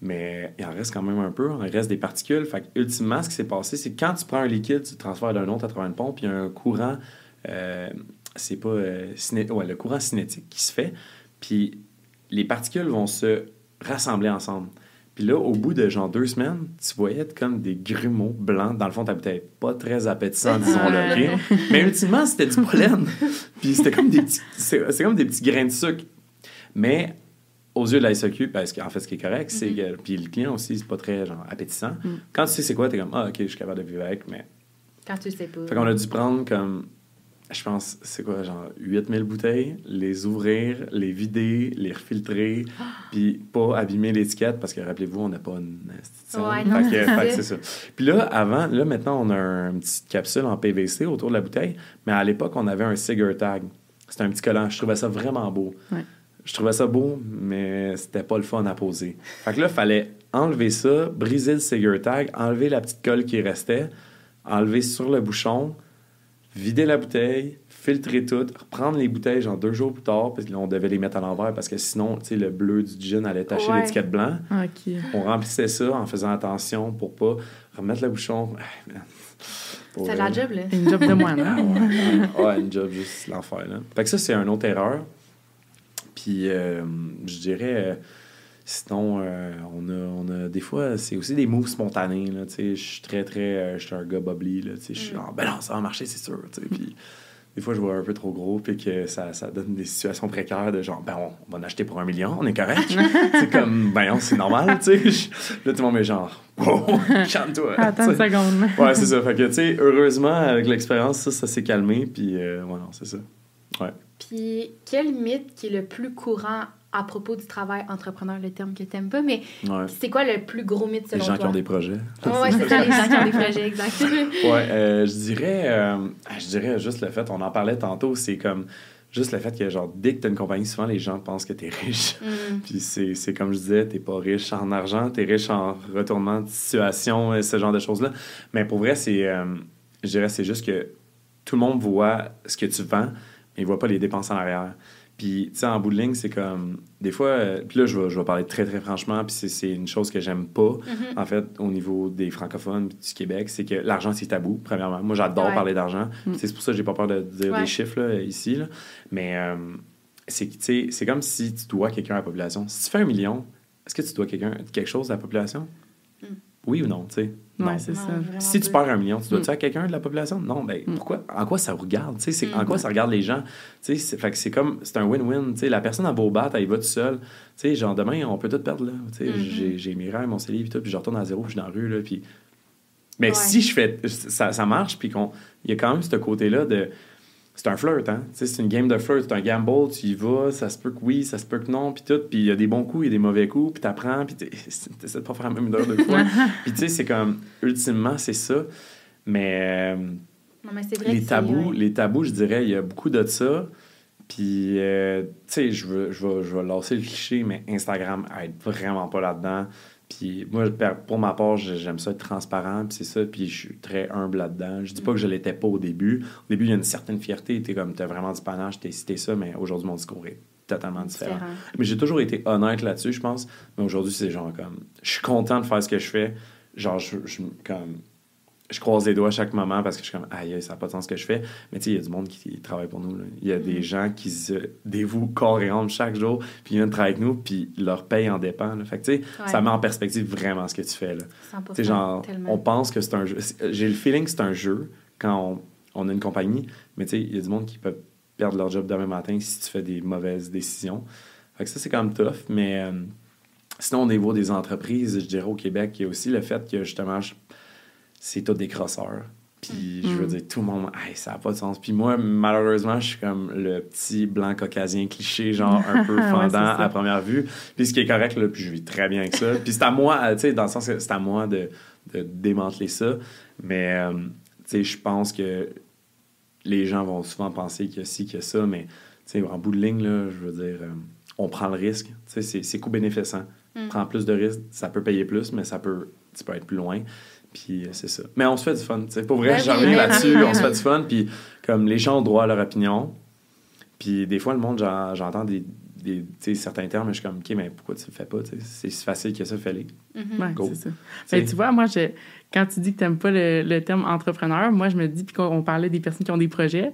Mais il en reste quand même un peu, il reste des particules. Fait que, ultimement, ce qui s'est passé, c'est que quand tu prends un liquide, tu le transfères d'un autre à travers une pompe, il y a un courant, euh, c'est pas, euh, ciné- ouais, le courant cinétique qui se fait. Puis les particules vont se rassembler ensemble. Puis là, au bout de genre deux semaines, tu voyais être comme des grumeaux blancs. Dans le fond, ta bouteille pas très appétissant, disons-le, OK? Mais ultimement, c'était du pollen. Puis c'était comme des petits, c'est c'est comme des petits grains de sucre. Mais aux yeux de la SAQ, parce qu'en fait, ce qui est correct, c'est Mhm. que. Puis le client aussi, c'est pas très genre, appétissant. Mhm. Quand tu sais c'est quoi, t'es comme, ah, ok, je suis capable de vivre avec, mais. Quand tu sais pas. Fait qu'on a dû prendre comme. Je pense, c'est quoi, genre 8000 bouteilles, les ouvrir, les vider, les refiltrer, puis pas abîmer l'étiquette parce que rappelez-vous, on n'a pas une institution. Ouais, Fait que- c'est fait que ça. c'est ça. Puis là, avant, là, maintenant, on a un, une petite capsule en PVC autour de la bouteille, mais à l'époque, on avait un Cigar Tag. C'était un petit collant. Je trouvais ça vraiment beau. Ouais. Je trouvais ça beau, mais c'était pas le fun à poser. Fait que là, il fallait enlever ça, briser le Cigar Tag, enlever la petite colle qui restait, enlever sur le bouchon, vider la bouteille, filtrer tout, reprendre les bouteilles genre deux jours plus tard, parce qu'on devait les mettre à l'envers parce que sinon, tu sais, le bleu du gin allait tacher Ouais. l'étiquette blanc. On remplissait ça en faisant attention pour pas remettre le bouchon. Pour C'est vrai. la job, là. Une job de moine, hein? Ouais, une job juste l'enfer, là. Fait que ça, c'est une autre erreur. Puis, euh, je dirais, euh, sinon, euh, on, a, on a des fois, c'est aussi des moves spontanés, là, tu sais. Je suis très, très, euh, je suis un gars sais. Je suis genre, ben non, ça va marcher, c'est sûr. Puis, des fois, je vois un peu trop gros, puis que ça, ça donne des situations précaires de genre, ben, on, va en acheter pour un million, on est correct. c'est comme, ben non, c'est normal, tu sais. Je- Là, tout le monde est genre, wow, calme-toi. Attends une seconde. Ouais, c'est ça. Fait que, tu sais, heureusement, avec l'expérience, ça, ça s'est calmé. Puis, euh, ouais, non, c'est ça. Puis, quel mythe qui est le plus courant à propos du travail entrepreneur, le terme que t'aimes pas, mais Ouais. c'est quoi le plus gros mythe Les selon gens toi? qui ont des projets. Ouais, c'est ça, les gens qui ont des projets, exact. Ouais, euh, je dirais, euh, je dirais juste le fait, on en parlait tantôt, c'est comme juste le fait que, genre, dès que t'as une compagnie, souvent les gens pensent que t'es riche. Mm. Puis c'est c'est comme je disais, t'es pas riche en argent, t'es riche en retournement de situation, euh, ce genre de choses-là. Mais pour vrai, c'est, euh, je dirais, c'est juste que tout le monde voit ce que tu vends, mais il voit pas les dépenses en arrière. Puis, tu sais, en bout de ligne, c'est comme, des fois, euh, puis là, je vais, je vais parler très, très franchement, puis c'est- c'est une chose que j'aime pas, Mhm. en fait, au niveau des francophones puis du Québec, c'est que l'argent, c'est tabou, premièrement. Moi, j'adore Ouais. parler d'argent. Mm. C'est pour ça que j'ai pas peur de dire Ouais. des chiffres là, ici, là. Mais euh, c'est que, tu sais, c'est comme si tu dois quelqu'un à la population. Si tu fais un million, est-ce que tu dois quelqu'un quelque chose à la population? Mm. Oui ou non, tu sais? Non. Ouais, c'est ça. vraiment Si tu perds un million, tu dois-tu Mm. à quelqu'un de la population? Non, ben Mm. pourquoi? En quoi ça vous regarde? Tu sais, c'est- Mm. En quoi ça regarde les gens? Tu sais, c'est- fait que c'est comme, c'est un win-win. Tu sais, la personne a beau battre, elle va tout seul. Tu sais, genre demain, on peut tout perdre, là. Tu sais, Mhm. j'ai- j'ai mes rêves, mon CELI, puis tout, puis je retourne à zéro, puis je suis dans la rue, là, puis... Mais Ouais. si je fais... Ça, ça marche, puis qu'on... Il y a quand même ce côté-là de... C'est un flirt, hein? C'est une game de flirt, c'est un gamble, tu y vas, ça se peut que oui, ça se peut que non, puis tout. Puis il y a des bons coups, il y a des mauvais coups, puis t'apprends, puis t'es- t'essaies de pas faire la même erreur deux fois. puis tu sais, c'est comme... Ultimement, c'est ça. Mais... euh, Non, mais vrai les tabous, ouais. les tabous, je dirais, il y a beaucoup de ça. Puis, euh, tu sais, je veux- je vais, je vais lancer le cliché, mais Instagram aide vraiment pas là-dedans. Puis, moi, pour ma part, j'ai- j'aime ça être transparent, puis c'est ça. Puis, je suis très humble là-dedans. Je dis pas que je l'étais pas au début. Au début, il y a une certaine fierté. T'es comme, t'as vraiment du panache, t'es cité ça, mais aujourd'hui, mon discours est totalement différent. Différent. Mais j'ai toujours été honnête là-dessus, je pense. Mais aujourd'hui, c'est genre comme. Je suis content de faire ce que je fais. Genre, je, je- comme. Je croise les doigts à chaque moment parce que je suis comme, aïe, ça n'a pas de sens ce que je fais. Mais tu sais, il y a du monde qui travaille pour nous. Il y a des Mhm. gens qui se dévouent corps et âme chaque jour, puis ils viennent travailler avec nous, puis leur paye en dépend. là. Fait que tu sais, Ouais. ça met en perspective vraiment ce que tu fais. Là. 100%, Tu sais, genre, tellement. on pense que c'est un jeu. J'ai le feeling que c'est un jeu quand on, on a une compagnie, mais tu sais, il y a du monde qui peut perdre leur job demain matin si tu fais des mauvaises décisions. Fait que ça, c'est quand même tough, mais euh, sinon, au niveau des entreprises, je dirais au Québec, il y a aussi le fait que justement, je- c'est tous des crosseurs. Puis je veux Mm. dire, tout le monde, hey, ça n'a pas de sens. Puis moi, malheureusement, je suis comme le petit blanc caucasien cliché, genre un peu fendant à première vue. Puis ce qui est correct, là, puis je vis très bien avec ça. Puis c'est à moi, euh, tu sais, dans le sens que c'est à moi de, de démanteler ça. Mais, euh, tu sais, je pense que les gens vont souvent penser qu'il y a ci, qu'il y a ça, mais, tu sais, en bout de ligne, là, je veux dire, euh, on prend le risque. Tu sais, c'est- c'est coût-bénéfice. hein. Mm. Prends plus de risques, ça peut payer plus, mais ça peut, tu peux être plus loin. Puis euh, c'est ça. Mais on se fait du fun. tu sais. Pour vrai, Ben j'en oui, reviens ben là-dessus, on se fait du fun. Puis comme les gens ont droit à leur opinion, puis des fois, le monde, j'en- j'entends des, des, certains termes, mais je suis comme, OK, mais pourquoi tu le fais pas? C'est si facile que ça, fais-le. Ouais, Go. c'est ça. sais. Ben, tu vois, moi, je, quand tu dis que tu n'aimes pas le, le terme entrepreneur, moi, je me dis, puis quand on parlait des personnes qui ont des projets,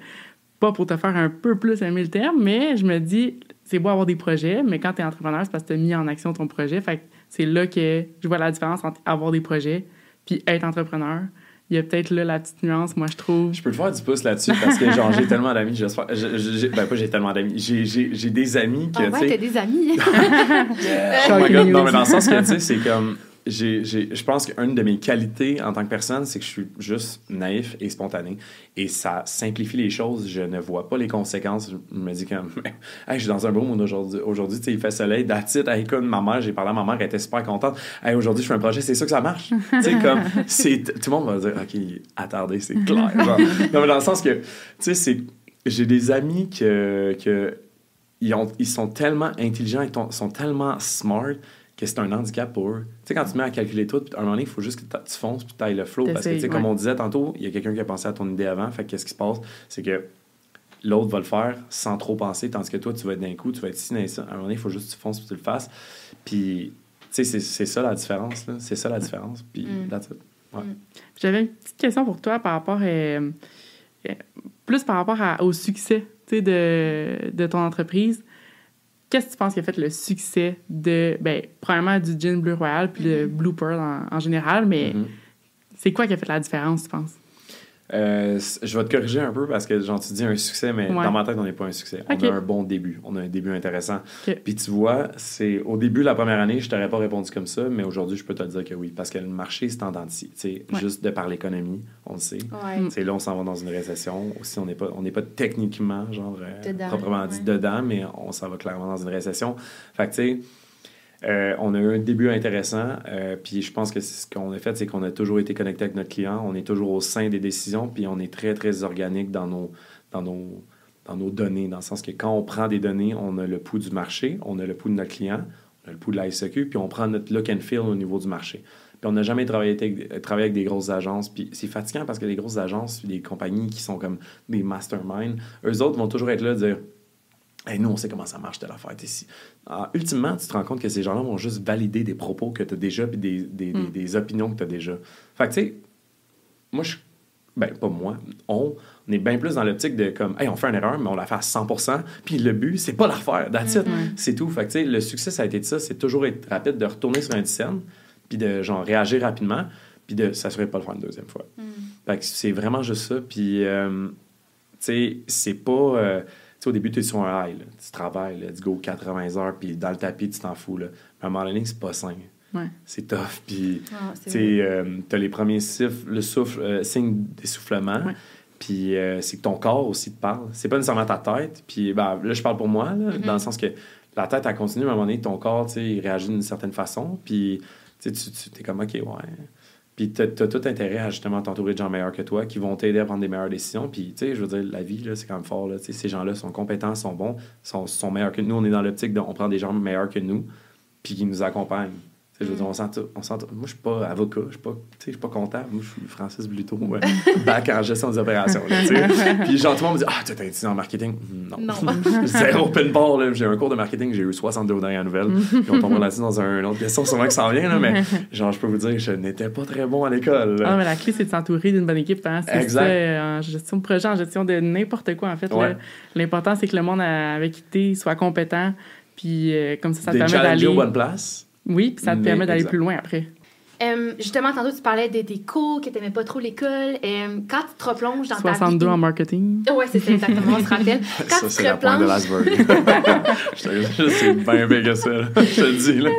pas pour te faire un peu plus aimer le terme, mais je me dis, c'est beau avoir des projets, mais quand tu es entrepreneur, c'est parce que tu as mis en action ton projet. Fait que c'est là que je vois la différence entre avoir des projets puis être entrepreneur. Il y a peut-être là la petite nuance, moi, je trouve. Je peux te faire du pouce là-dessus parce que genre j'ai tellement d'amis, j'espère. Ben pas j'ai tellement d'amis. J'ai- J'ai j'ai des amis que Ah tu ouais, t'as des amis. Oh my God, non, mais dans le sens que, tu sais, c'est comme. J'ai- Je pense qu'une de mes qualités en tant que personne, c'est que je suis juste naïf et spontané. Et ça simplifie les choses. Je ne vois pas les conséquences. Je me dis comme, hey, je suis dans un beau monde aujourd'hui. Aujourd'hui, il fait soleil, that's it. Hey, écoute, ma mère, j'ai parlé à ma mère, elle était super contente. Hey, aujourd'hui, je fais un projet, c'est ça que ça marche. comme, c'est, tout le monde va dire, OK, attardé, c'est clair. Genre. non, mais dans le sens que, tu sais, c'est, j'ai des amis que, que ils, ont, ils sont tellement intelligents, ils sont tellement smart que c'est un handicap pour eux. Tu sais, quand tu te mets à calculer tout, à un moment donné, il faut juste que tu fonces puis tu ailles le flow. Parce que, tu sais, comme ouais. on disait tantôt, il y a quelqu'un qui a pensé à ton idée avant. Fait que qu'est-ce qui se passe? C'est que l'autre va le faire sans trop penser, tandis que toi, tu vas être d'un coup, tu vas être ici, ça. À un moment donné, il faut juste que tu fonces puis tu le fasses. Puis, tu sais, c'est- ça la différence. C'est ça la différence. Puis, Mm. that's it. J'avais une petite question pour toi par rapport, euh, euh, plus par rapport à- au succès de, de ton entreprise. Qu'est-ce que tu penses qui a fait le succès de, ben, premièrement, du gin Blue Royal puis le Blue Pearl en, en général, mais Mhm. c'est quoi qui a fait la différence, tu penses? Euh, je vais te corriger un peu parce que genre tu dis un succès, mais Ouais. dans ma tête, on n'est pas un succès. On a un bon début. On a un début intéressant. Puis tu vois, c'est au début, la première année, je t'aurais pas répondu comme ça, mais aujourd'hui, je peux te dire que oui. Parce que le marché, c'est en de sais, Ouais. Juste de par l'économie, on le sait. Ouais. Mm. Là, on s'en va dans une récession. Aussi, on n'est pas, on n'est pas techniquement, genre, euh, Dedans, proprement dit ouais. dedans, mais on s'en va clairement dans une récession. Fait que, tu sais, euh, on a eu un début intéressant, euh, puis je pense que ce qu'on a fait, c'est qu'on a toujours été connecté avec notre client, on est toujours au sein des décisions, puis on est très, très organique dans nos, dans nos, dans nos données, dans le sens que quand on prend des données, on a le pouls du marché, on a le pouls de notre client, on a le pouls de la SEQ, puis on prend notre look and feel au niveau du marché. Puis on n'a jamais travaillé avec, travaillé avec des grosses agences, puis c'est fatigant parce que les grosses agences, des compagnies qui sont comme des masterminds, eux autres vont toujours être là à Hey, nous, on sait comment ça marche telle affaire ici. Alors, ultimement, tu te rends compte que ces gens-là vont juste valider des propos que tu as déjà puis des, des, des- Mm. des opinions que tu as déjà. Fait que, tu sais, moi, je. Ben, pas moi. On, on est bien plus dans l'optique de comme, hey, on fait une erreur, mais on la fait à 100% Puis le but, c'est pas la refaire. That's it. Mhm. C'est tout. Fait que, tu sais, le succès, ça a été de ça. C'est toujours être rapide, de retourner sur un scène, puis de, genre, réagir rapidement, puis de s'assurer de pas le faire une deuxième fois. Mm. Fait que c'est vraiment juste ça. Puis, euh, tu sais, c'est pas. euh, sais, au début, tu es sur un high. là. Tu travailles, let's go, 80 heures, puis dans le tapis, tu t'en fous. Là. Mais à un moment donné, c'est pas sain. Ouais. C'est tough. Puis, Ah, tu euh, t'as les premiers siffles, le souffle, euh, signe d'essoufflement. Ouais. Puis, euh, c'est que ton corps aussi te parle. C'est pas nécessairement ta tête. Puis, ben, là, je parle pour moi, là, Mhm. dans le sens que la tête, elle continue, mais à un moment donné, ton corps, tu sais, il réagit d'une certaine façon. Puis, tu sais, tu tu- t'es comme, OK, ouais. Puis as tout intérêt à justement t'entourer de gens meilleurs que toi qui vont t'aider à prendre des meilleures décisions. Puis, tu sais, je veux dire, la vie, c'est quand même fort. Là. Tu Ces gens-là sont compétents, sont bons, sont, sont meilleurs que nous. On est dans l'optique de on prend des gens meilleurs que nous, puis qui nous accompagnent. Tu Je veux dire, on s'entoure- Moi, je suis pas avocat, je suis pas, tu je suis pas comptable. Moi, je suis Francis Bluto, bac en gestion des opérations. là, tu puis, genre, tout le monde me dit Ah, tu t'as étudié en marketing? Non. Non. Zéro open bar. J'ai un cours de marketing, j'ai eu 62 dernières nouvelles. puis on tombera là-dessus dans un- une autre question, sûrement que ça en vient, là, mais genre, je peux vous dire, je n'étais pas très bon à l'école. Ah, mais la clé, c'est de s'entourer d'une bonne équipe. Hein? C'est ça, euh, en gestion de projet, en gestion de n'importe quoi, en fait. Ouais. L'important, c'est que le monde avec qui t'es soit compétent. Puis euh, comme ça, ça te permet d'aller. aux bonnes places. Oui, puis ça te Mais permet d'aller plus loin après. Euh, justement, tantôt, tu parlais de tes cours, que tu n'aimais pas trop l'école. Euh, quand tu te replonges dans 62 ta vie... en marketing. Oui, c'est ça, exactement, on se rappelle. Quand ça, tu c'est te la pointe de replonges... l'iceberg. Je te- c'est bien big que ça, là. je te le dis. Là.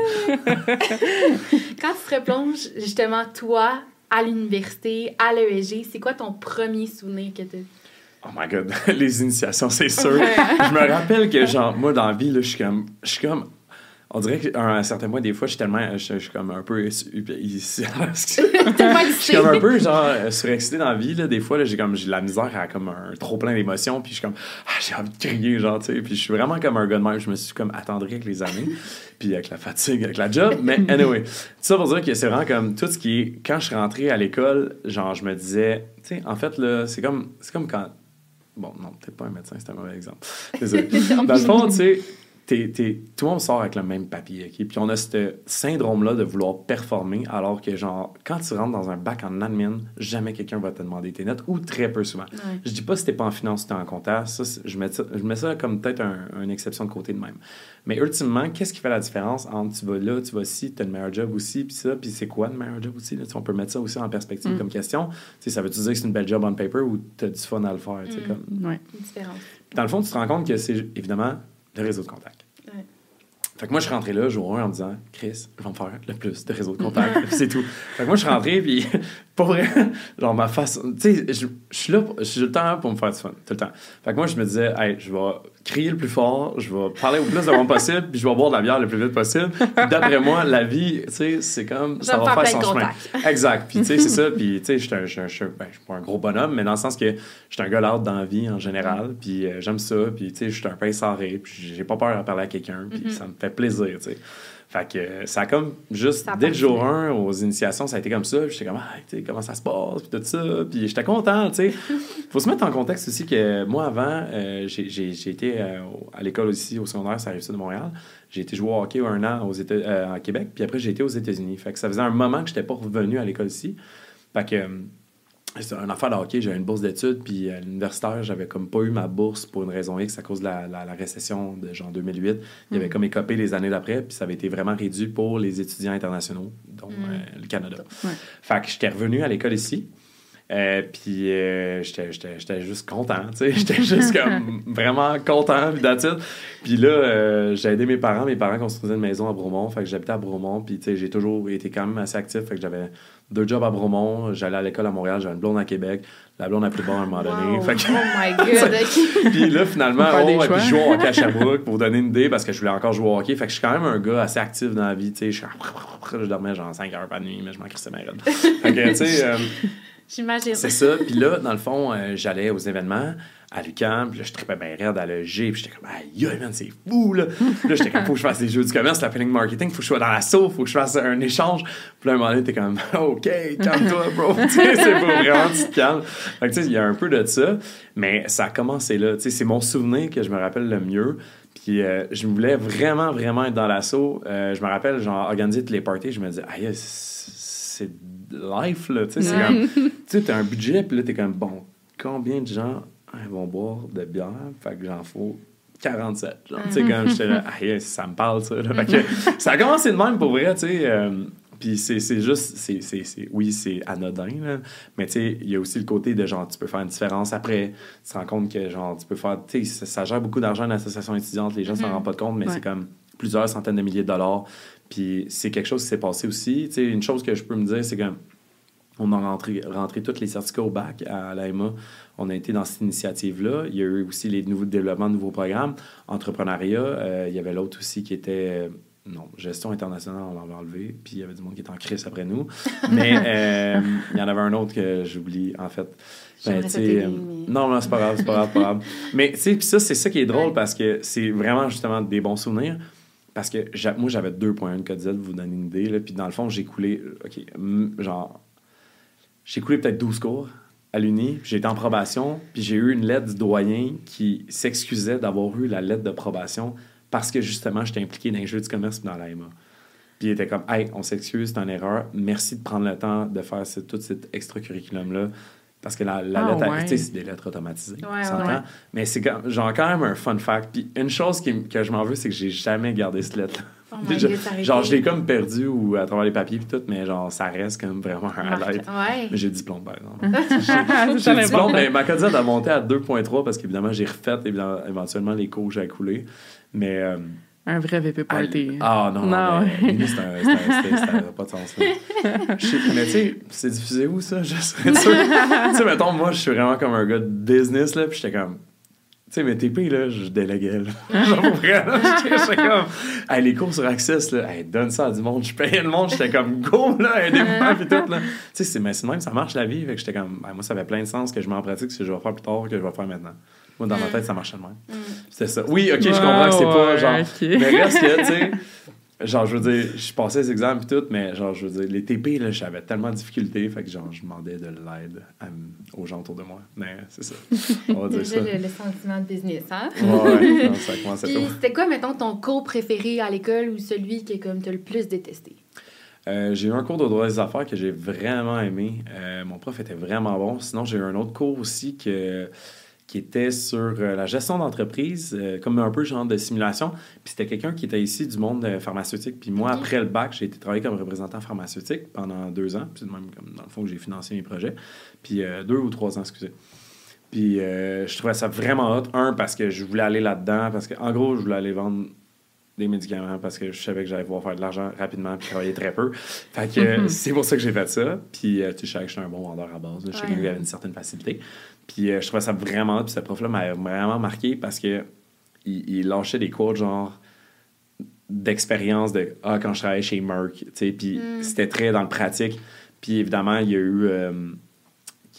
Quand tu te replonges, justement, toi, à l'université, à l'ESG, c'est quoi ton premier souvenir que tu Oh my god, les initiations, c'est sûr. Je me rappelle que, genre, moi, dans la vie, là, je suis comme. Je suis comme. On dirait qu'à un certain point, des fois, je suis tellement. Je, je suis comme un peu. ici- Je suis comme un peu genre euh, surexcité dans la vie là. des fois là, j'ai comme j'ai de la misère à comme un trop plein d'émotions puis je suis comme ah, j'ai envie de crier genre tu sais puis je suis vraiment comme un gars de même je me suis comme attendri avec les années puis avec la fatigue avec la job mais anyway tout ça pour dire que c'est vraiment comme tout ce qui est quand je suis rentré à l'école genre je me disais tu sais en fait là c'est comme c'est comme quand bon non peut-être pas un médecin c'est un mauvais exemple désolé dans le fond tu sais t'es- t'es- tout le monde sort avec le même papier, OK? Puis on a ce syndrome-là de vouloir performer, alors que, genre, quand tu rentres dans un bac en admin, jamais quelqu'un va te demander tes notes, ou très peu souvent. Ouais. Je dis pas si t'es pas en finance, si t'es en compta, ça, je, mets ça, je mets ça comme peut-être un- une exception de côté de même. Mais ultimement, qu'est-ce qui fait la différence entre tu vas là, tu vas ici, t'as le meilleur job aussi, puis ça, puis c'est quoi le meilleur job aussi? Là? On peut mettre ça aussi en perspective Mm. comme question. Tu sais, ça veut-tu dire que c'est une belle job on paper ou t'as du fun à le faire? tu sais, Mm. comme... Ouais. Une différence. Puis Dans le fond, tu te rends compte que c'est évidemment le réseau de contact. Ouais. Fait que moi, je suis rentré là, jour 1, en me disant, Chris, je vais me faire le plus de réseau de contact. Puis c'est tout. Fait que moi, je suis rentré, puis pour vrai, genre ma façon. Tu sais, je, je suis là, pour- je suis le temps pour me faire du fun, tout le temps. Fait que moi, je me disais, hey, je vais crier le plus fort, je vais parler au plus de monde possible, puis je vais boire de la bière le plus vite possible. D'après moi, la vie, tu sais, c'est comme. Je Ça va faire faire son de chemin. Exact. Puis, tu sais, c'est ça. Puis, tu sais, je suis un, ben, pas un gros bonhomme, mais dans le sens que je suis un gars loud dans la vie en général. Puis, euh, j'aime ça. Puis, tu sais, je suis un peu sarré. Puis, j'ai pas peur à parler à quelqu'un. Puis, Mhm. ça me fait plaisir, tu sais. Fait que euh, ça a comme juste, dès le jour parti. 1, aux initiations, ça a été comme ça. Puis j'étais comme, ah, tu sais, comment ça se passe, puis tout ça. Puis j'étais content, tu sais. Faut se mettre en contexte aussi que moi, avant, euh, j'ai- été euh, à l'école aussi, au secondaire, ça arrive ça de Montréal. J'ai été jouer au hockey un an aux États, euh, en Québec, puis après, j'ai été aux États-Unis. Fait que ça faisait un moment que j'étais pas revenu à l'école ici. Fait que. Euh, c'est une affaire de hockey, j'avais une bourse d'études, puis à l'universitaire, j'avais comme pas eu ma bourse pour une raison X à cause de la, la- la récession de genre 2008. Il y avait comme écopé les années d'après, puis ça avait été vraiment réduit pour les étudiants internationaux, dont euh, le Canada. Ouais. Fait que j'étais revenu à l'école ici. Euh, puis euh, j'étais- juste content, tu sais. J'étais juste comme vraiment content, puis. Puis là, euh, j'ai aidé mes parents. Mes parents construisaient une maison à Bromont. Fait que j'habitais à Bromont. Puis tu sais, j'ai toujours été quand même assez actif. Fait que j'avais deux jobs à Bromont. J'allais à l'école à Montréal. J'avais une blonde à Québec. La blonde a pris bord à un moment donné. Wow. Fait que- Oh my god, puis là, finalement, Faire des oh, ouais, choix. puis je joue au hockey à Sherbrooke pour vous donner une idée parce que je voulais encore jouer au hockey. Fait que je suis quand même un gars assez actif dans la vie. Tu sais, je, suis- je dormais genre 5 heures par nuit, mais je m'en crissais ma. Fait que, tu sais, euh, J'imagine. c'est ça. Puis là, dans le fond, euh, j'allais aux événements à l'UQAM, puis là, je tripais bien raide à l'EG, puis j'étais comme, aïe, man, c'est fou, là. Puis là, j'étais comme, faut que je fasse des jeux du commerce, la planning marketing, faut que je sois dans la sauce, faut que je fasse un échange. Puis là, à un moment donné, t'es comme, OK, calme-toi, bro. tu sais, c'est pas vraiment, tu te calmes. Fait que, tu sais, il y a un peu de ça, mais ça a commencé là. Tu sais, c'est mon souvenir que je me rappelle le mieux. Puis euh, je voulais vraiment, vraiment être dans l'assaut. Euh, je me rappelle, genre, organiser toutes les parties, je me disais, aïe, c'est life, là. Tu sais, c'est comme, tu sais, t'as un budget, puis là, t'es comme, bon, combien de gens hein, vont boire de bière? Fait que j'en faut 47. Genre, tu sais, quand j'étais là, aïe, ça me parle, ça. là. Fait que ça a commencé de même, pour vrai, tu sais. euh, puis c'est juste, c'est, oui, c'est anodin, là, mais tu sais, il y a aussi le côté de genre, tu peux faire une différence après. Tu te rends compte que genre, tu peux faire, tu sais, ça, ça gère beaucoup d'argent l'association étudiante, les gens s'en Mhm. rendent pas compte, mais Ouais. c'est comme plusieurs centaines de milliers de dollars. Puis c'est quelque chose qui s'est passé aussi. Tu sais, une chose que je peux me dire, c'est que on a rentré, rentré tous les certificats au bac à l'AMA. On a été dans cette initiative-là. Il y a eu aussi les nouveaux développements de nouveaux programmes. Entrepreneuriat, euh, il y avait l'autre aussi qui était... euh, non, gestion internationale, on l'avait enlevé. Puis il y avait du monde qui était en crise après nous. Mais euh, il y en avait un autre que j'oublie, en fait. Euh, mais- Non, non, c'est pas grave, c'est pas grave, pas grave. Mais tu sais, puis ça, c'est ça qui est drôle Ouais. parce que c'est vraiment justement des bons souvenirs. Parce que moi, j'avais 2.1 de code Z, vous donner une idée. Là, puis dans le fond, j'ai coulé, euh, OK, genre, j'ai coulé peut-être 12 cours à l'Uni. J'ai été en probation, puis j'ai eu une lettre du doyen qui s'excusait d'avoir eu la lettre de probation parce que justement, j'étais impliqué dans les jeux du commerce dans l'AMA. Puis il était comme, hey, on s'excuse, c'est une erreur. Merci de prendre le temps de faire tout cet extracurriculum-là. Parce que la, la Ah, lettre, ouais. tu sais, c'est des lettres automatisées. Ouais, ouais. Mais c'est comme, genre quand même un fun fact. Puis une chose qui que je m'en veux, c'est que j'ai jamais gardé cette lettre Oh aurait genre, je l'ai comme perdu ou à travers les papiers puis tout, mais genre, ça reste comme vraiment un highlight. Ouais. Mais j'ai le diplôme, par exemple. J'ai le diplôme, mais ma codette a monté à 2.3 parce qu'évidemment, j'ai refait évidemment, éventuellement les cours que j'ai coulés. Mais. euh, Un vrai VP party. ah non, non, mais lui, c'est un- c'était- pas de sens. mais tu sais, c'est diffusé où ça? Je serais sûr. tu sais, mettons, moi, je suis vraiment comme un gars de business, là, puis j'étais comme. Tu sais, mes TP, là, je déléguais, là. Genre, pour vrai, là, j'étais comme. Hey, les cours sur Access, là, hey, donne ça à du monde. Je payais le monde, j'étais comme, go, là, aidez-moi, puis tout, là. Tu sais, c'est même, ça marche la vie. Fait que j'étais comme, ben, moi, ça avait plein de sens que je mets en pratique ce que je vais faire plus tard que je vais faire maintenant. Moi, dans ma Mm. tête, ça marchait de même. Mm. C'était ça. Oui, ok, je comprends que c'est pas genre. ok. Mais reste que, tu sais, genre, je veux dire, je passais les examens et tout, mais genre, je veux dire, les TP, là, j'avais tellement de difficultés, fait que genre, je demandais de l'aide à m- aux gens autour de moi. Mais c'est ça. On va dire Déjà ça. le, le sentiment de business, hein? Ouais, non, ça commence à c'était quoi, mettons, ton cours préféré à l'école ou celui que comme t'as le plus détesté? Euh, j'ai eu un cours de droit des affaires que j'ai vraiment aimé. Euh, mon prof était vraiment bon. Sinon, j'ai eu un autre cours aussi que, qui était sur euh, la gestion d'entreprise, euh, comme un peu genre de simulation. Puis c'était quelqu'un qui était ici du monde euh, pharmaceutique. Puis moi, après le bac, j'ai été travailler comme représentant pharmaceutique pendant deux ans. Puis même comme dans le fond que j'ai financé mes projets. Puis euh, deux ou trois ans, excusez. Puis euh, je trouvais ça vraiment hot. Un, parce que je voulais aller là-dedans. Parce que, en gros, je voulais aller vendre des médicaments parce que je savais que j'allais pouvoir faire de l'argent rapidement puis travailler très peu. Fait que Mhm. c'est pour ça que j'ai fait ça. Puis euh, tu sais, je savais que j'étais un bon vendeur à base. là. Je sais Ouais. qu'il y avait une certaine facilité. Puis euh, je trouvais ça vraiment. Puis ce prof-là m'a vraiment marqué parce que il, il lâchait des quotes genre d'expérience de ah quand je travaillais chez Merck tu sais puis Mm. c'était très dans le pratique puis évidemment il y a eu euh,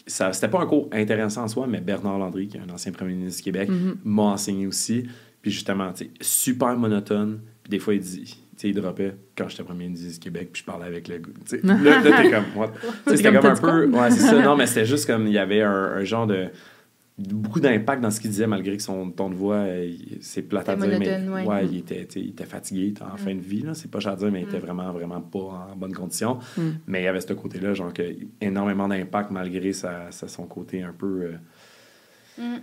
ça c'était pas un cours intéressant en soi mais Bernard Landry qui est un ancien premier ministre du Québec Mhm. m'a enseigné aussi. Puis justement, tu sais, super monotone, Puis des fois, il dit, tu sais, il droppait quand j'étais premier du Québec, puis je parlais avec le gars. tu sais. Là, là t'es comme, what? C'était comme, comme un peu. Ouais, c'est ça. Non, mais c'était juste comme, il y avait un, un genre de. Beaucoup d'impact dans ce qu'il disait, malgré que son ton de voix, euh, c'est plate à dire, mais ouais. il, était, il était fatigué, il était en fin de vie, là. C'est pas cher à dire, mais il était vraiment, vraiment pas en bonne condition. Mm. Mais il y avait ce côté-là, genre, que énormément d'impact, malgré sa, sa- son côté un peu. euh, Mm.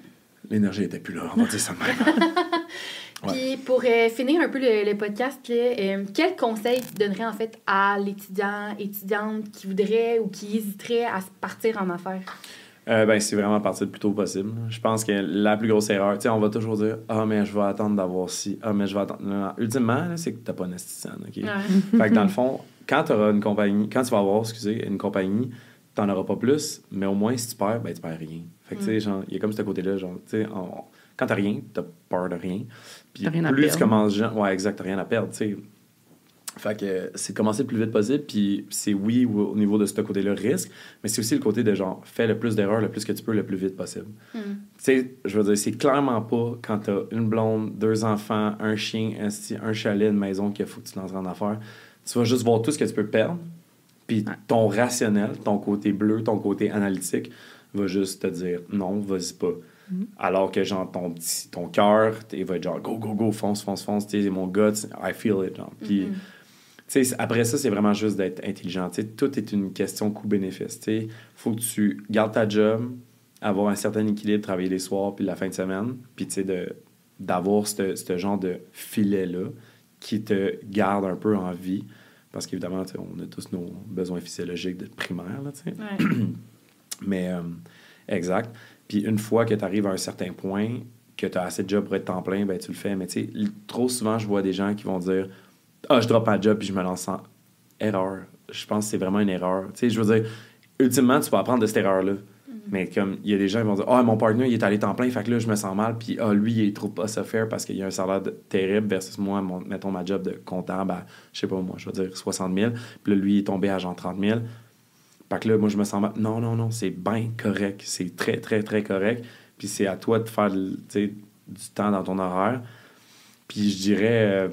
L'énergie était plus là, on va dire ça de même. Puis pour euh, finir un peu le, le podcast, là, euh, quel conseil tu donnerais en fait à l'étudiant, étudiante qui voudrait ou qui hésiterait à partir en affaires? Euh, ben, c'est vraiment partir le plus tôt possible. Je pense que la plus grosse erreur, tu sais, on va toujours dire Ah, mais je vais attendre d'avoir ci. Ah, mais je vais attendre. Non, non. Ultimement, c'est que t'as pas une esthéticienne, OK? fait que dans le fond, quand tu auras une compagnie, quand tu vas avoir, excusez, une compagnie, t'en auras pas plus, mais au moins, si tu perds, ben, tu perds rien. Fait que, tu sais, genre, il y a comme ce côté-là, genre, tu sais, quand t'as rien, t'as peur de rien. Puis rien à plus tu commences, jeune- ouais, exact, t'as rien à perdre, tu sais. Fait que c'est de commencer le plus vite possible, puis c'est oui au au niveau de ce côté-là risque, mais c'est aussi le côté de genre, fais le plus d'erreurs le plus que tu peux le plus vite possible. Mm. Tu sais, je veux dire, c'est clairement pas quand t'as une blonde, deux enfants, un chien, un, un chalet, une maison qu'il faut que tu lances en affaires. Tu vas juste voir tout ce que tu peux perdre, puis Ouais. ton rationnel, ton côté bleu, ton côté analytique va juste te dire non, vas-y pas. Alors que genre ton petit ton cœur, il va être genre go go go fonce fonce fonce, tu sais mon guts, I feel it genre. Puis Mhm. tu sais, après ça, c'est vraiment juste d'être intelligent. Tu sais, tout est une question coût-bénéfice. Il faut que tu gardes ta job, avoir un certain équilibre, travailler les soirs puis la fin de semaine, puis tu sais, de- d'avoir ce genre de filet-là qui te garde un peu en vie. Parce qu'évidemment, tu on a tous nos besoins physiologiques de primaire, là, tu sais. Ouais. Mais, euh, exact. Puis une fois que tu arrives à un certain point, que tu as assez de job pour être temps plein, ben tu le fais. Mais tu sais, trop souvent, je vois des gens qui vont dire Ah, je drop ma job puis je me lance en erreur. Je pense que c'est vraiment une erreur. Tu sais, je veux dire, ultimement, tu peux apprendre de cette erreur-là. Mais comme il y a des gens qui vont dire Ah, mon partenaire, il est allé temps plein, fait que là, je me sens mal. Puis ah, lui, il trouve pas ça faire parce qu'il y a un salaire terrible versus moi, mon- mettons ma job de comptable à, je sais pas moi, je vais dire 60 000. Puis là, lui, il est tombé à genre 30 000. Fait que là, moi, je me sens. Non, non, non, c'est bien correct. C'est très, très, très correct. Puis c'est à toi de faire du temps dans ton horaire. Puis je dirais, euh,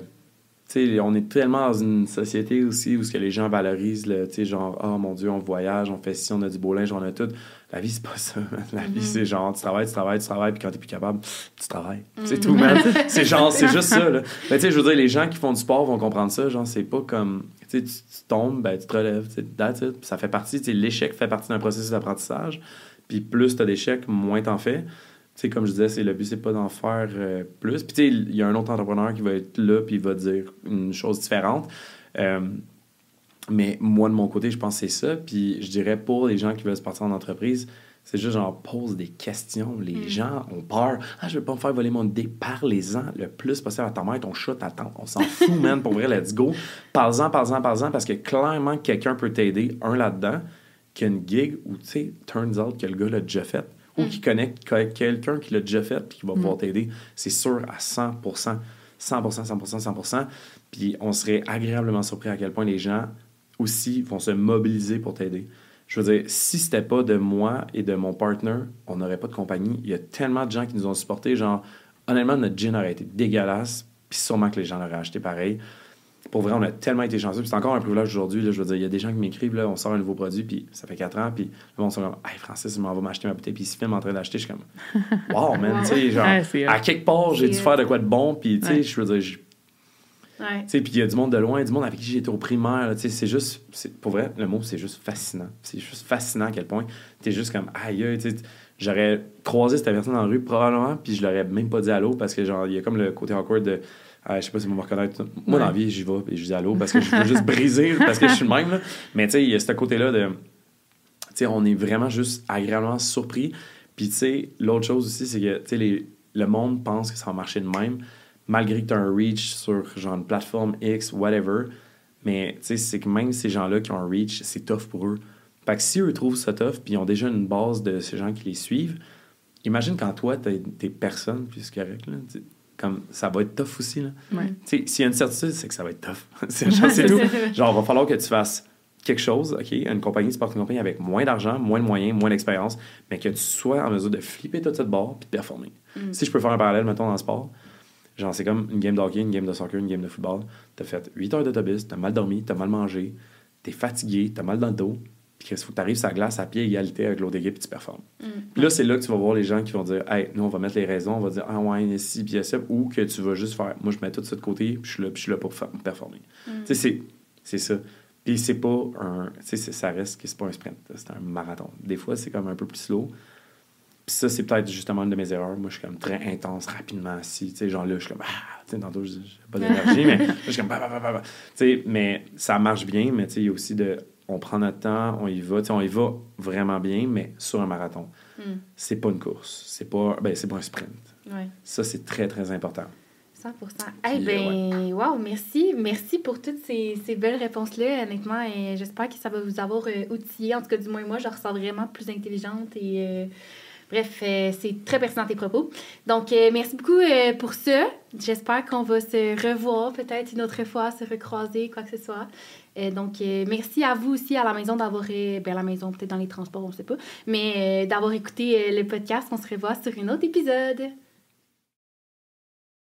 on est tellement dans une société aussi où ce que les gens valorisent, le, tu genre, oh mon Dieu, on voyage, on fait ci, on a du beau linge, on a tout. La vie, c'est pas ça. La vie, c'est genre, tu travailles, tu travailles, tu travailles, puis quand t'es plus capable, tu travailles. C'est tout, man. c'est genre, c'est juste ça, là. Mais tu sais, je veux dire, les gens qui font du sport vont comprendre ça. Genre, c'est pas comme, tu tu tombes, ben, tu te relèves, that's it. Ça fait partie, l'échec fait partie d'un processus d'apprentissage. Puis plus t'as d'échecs, moins t'en fais. Sais, comme je disais, c'est le but, c'est pas d'en faire euh, plus. Puis tu sais, il y a un autre entrepreneur qui va être là, puis il va dire une chose différente. Euh, mais moi, de mon côté, je pense que c'est ça. Puis je dirais pour les gens qui veulent se partir en entreprise, c'est juste genre pose des questions. Les Mm. gens ont peur. Ah, je veux pas me faire voler mon idée. Parlez-en le plus possible à ta mère, ton chat, ta tante. On s'en fout, man. Pour vrai, let's go. Parle-en, parle-en, parle-en, parce que clairement, quelqu'un peut t'aider, un là-dedans, qui a une gig où, tu sais, turns out que le gars l'a déjà fait, ou qui connaît que- quelqu'un qui l'a déjà fait puis qui va pouvoir t'aider. C'est sûr à 100 100 100% 100 Puis on serait agréablement surpris à quel point les gens aussi vont se mobiliser pour t'aider. Je veux dire, si c'était pas de moi et de mon partner, on n'aurait pas de compagnie. Il y a tellement de gens qui nous ont supportés. Genre, honnêtement, notre gin aurait été dégueulasse, puis sûrement que les gens l'auraient acheté pareil. Pour vrai, on a tellement été chanceux. Puis C'est encore un privilège aujourd'hui. là. Je veux dire, il y a des gens qui m'écrivent, là, on sort un nouveau produit, puis ça fait 4 ans, puis le monde sont comme, hey Francis, je m'en vais m'acheter ma bouteille, puis ils se filment en train d'acheter. Je suis comme, wow, man, tu sais, genre, Ouais, à quelque part, j'ai dû faire de quoi de bon, puis tu sais, Ouais. je veux dire, je- Ouais. tu sais, puis il y a du monde de loin, du monde avec qui j'étais au primaire. tu c'est juste, c'est- pour vrai, le mot, c'est juste fascinant. C'est juste fascinant à quel point t'es juste comme, aïe, tu j'aurais croisé cette personne dans la rue probablement, puis je l'aurais même pas dit allô parce que, genre, il y a comme le côté awkward de, ah, je sais pas si vous me reconnaître. Moi, Ouais. dans la vie, j'y vais et je dis allô parce que je veux juste briser parce que je suis le même, là. Mais tu sais, il y a ce côté-là de, tu sais, on est vraiment juste agréablement surpris. Puis, tu sais, l'autre chose aussi, c'est que, tu sais, les- le monde pense que ça va marcher de même, malgré que tu as un reach sur, genre, une plateforme X, whatever. Mais, tu sais, c'est que même ces gens-là qui ont un reach, c'est tough pour eux. Fait que si eux trouvent ça tough, puis ils ont déjà une base de ces gens qui les suivent, imagine quand toi, t'as des personnes, puis c'est correct, là, tu sais, comme, ça va être tough aussi, là. Ouais. S'il y a une certitude, c'est que ça va être tough. c'est genre, c'est tout. Genre, va falloir que tu fasses quelque chose, OK, une compagnie, tu portes une compagnie avec moins d'argent, moins de moyens, moins d'expérience, mais que tu sois en mesure de flipper toute cette barre puis de performer. Si je peux faire un parallèle, mettons, dans le sport, Genre, c'est comme une game de hockey, une game de soccer, une game de football. T'as fait 8 heures d'autobus, t'as mal dormi, t'as mal mangé, t'es fatigué, t'as mal dans le dos. Puis il faut que t'arrives sur la glace à pied égalité avec l'autre équipe et tu performes. Mm. Puis là, c'est là que tu vas voir les gens qui vont dire Hey, nous, on va mettre les raisons, on va dire Ah, ouais, ici, puis ça. Ou que tu vas juste faire Moi, je mets tout ça de côté, puis je suis là, puis je suis là pour performer. Mm. Tu sais, c'est- ça. Puis c'est pas un. Tu sais, ça reste que c'est pas un sprint, c'est un marathon. Des fois, c'est comme un peu plus slow. Puis ça, c'est peut-être justement une de mes erreurs. Moi, je suis comme très intense, rapidement assis. Tu sais, genre là, je suis comme Ah, tu sais, tantôt, j'ai pas d'énergie, mais je suis comme bah, bah, bah, bah, bah. Tu sais, mais ça marche bien, mais tu sais, il y a aussi de. On prend notre temps, on y va. On y va vraiment bien, mais sur un marathon. Mm. C'est pas une course. C'est pas, ben, c'est pas un sprint. Ouais. Ça, c'est très, très important. 100 Eh Puis, ben, wow, merci. Merci pour toutes ces, ces belles réponses-là, honnêtement. Et j'espère que ça va vous avoir euh, outillé. En tout cas, du moins, moi, je ressens vraiment plus intelligente et. euh, bref, euh, c'est très pertinent tes propos. Donc, euh, merci beaucoup euh, pour ça. J'espère qu'on va se revoir peut-être une autre fois, se recroiser, quoi que ce soit. Donc, merci à vous aussi à la maison d'avoir. ben, la maison, peut-être dans les transports, on ne sait pas. Mais d'avoir écouté le podcast. On se revoit sur un autre épisode.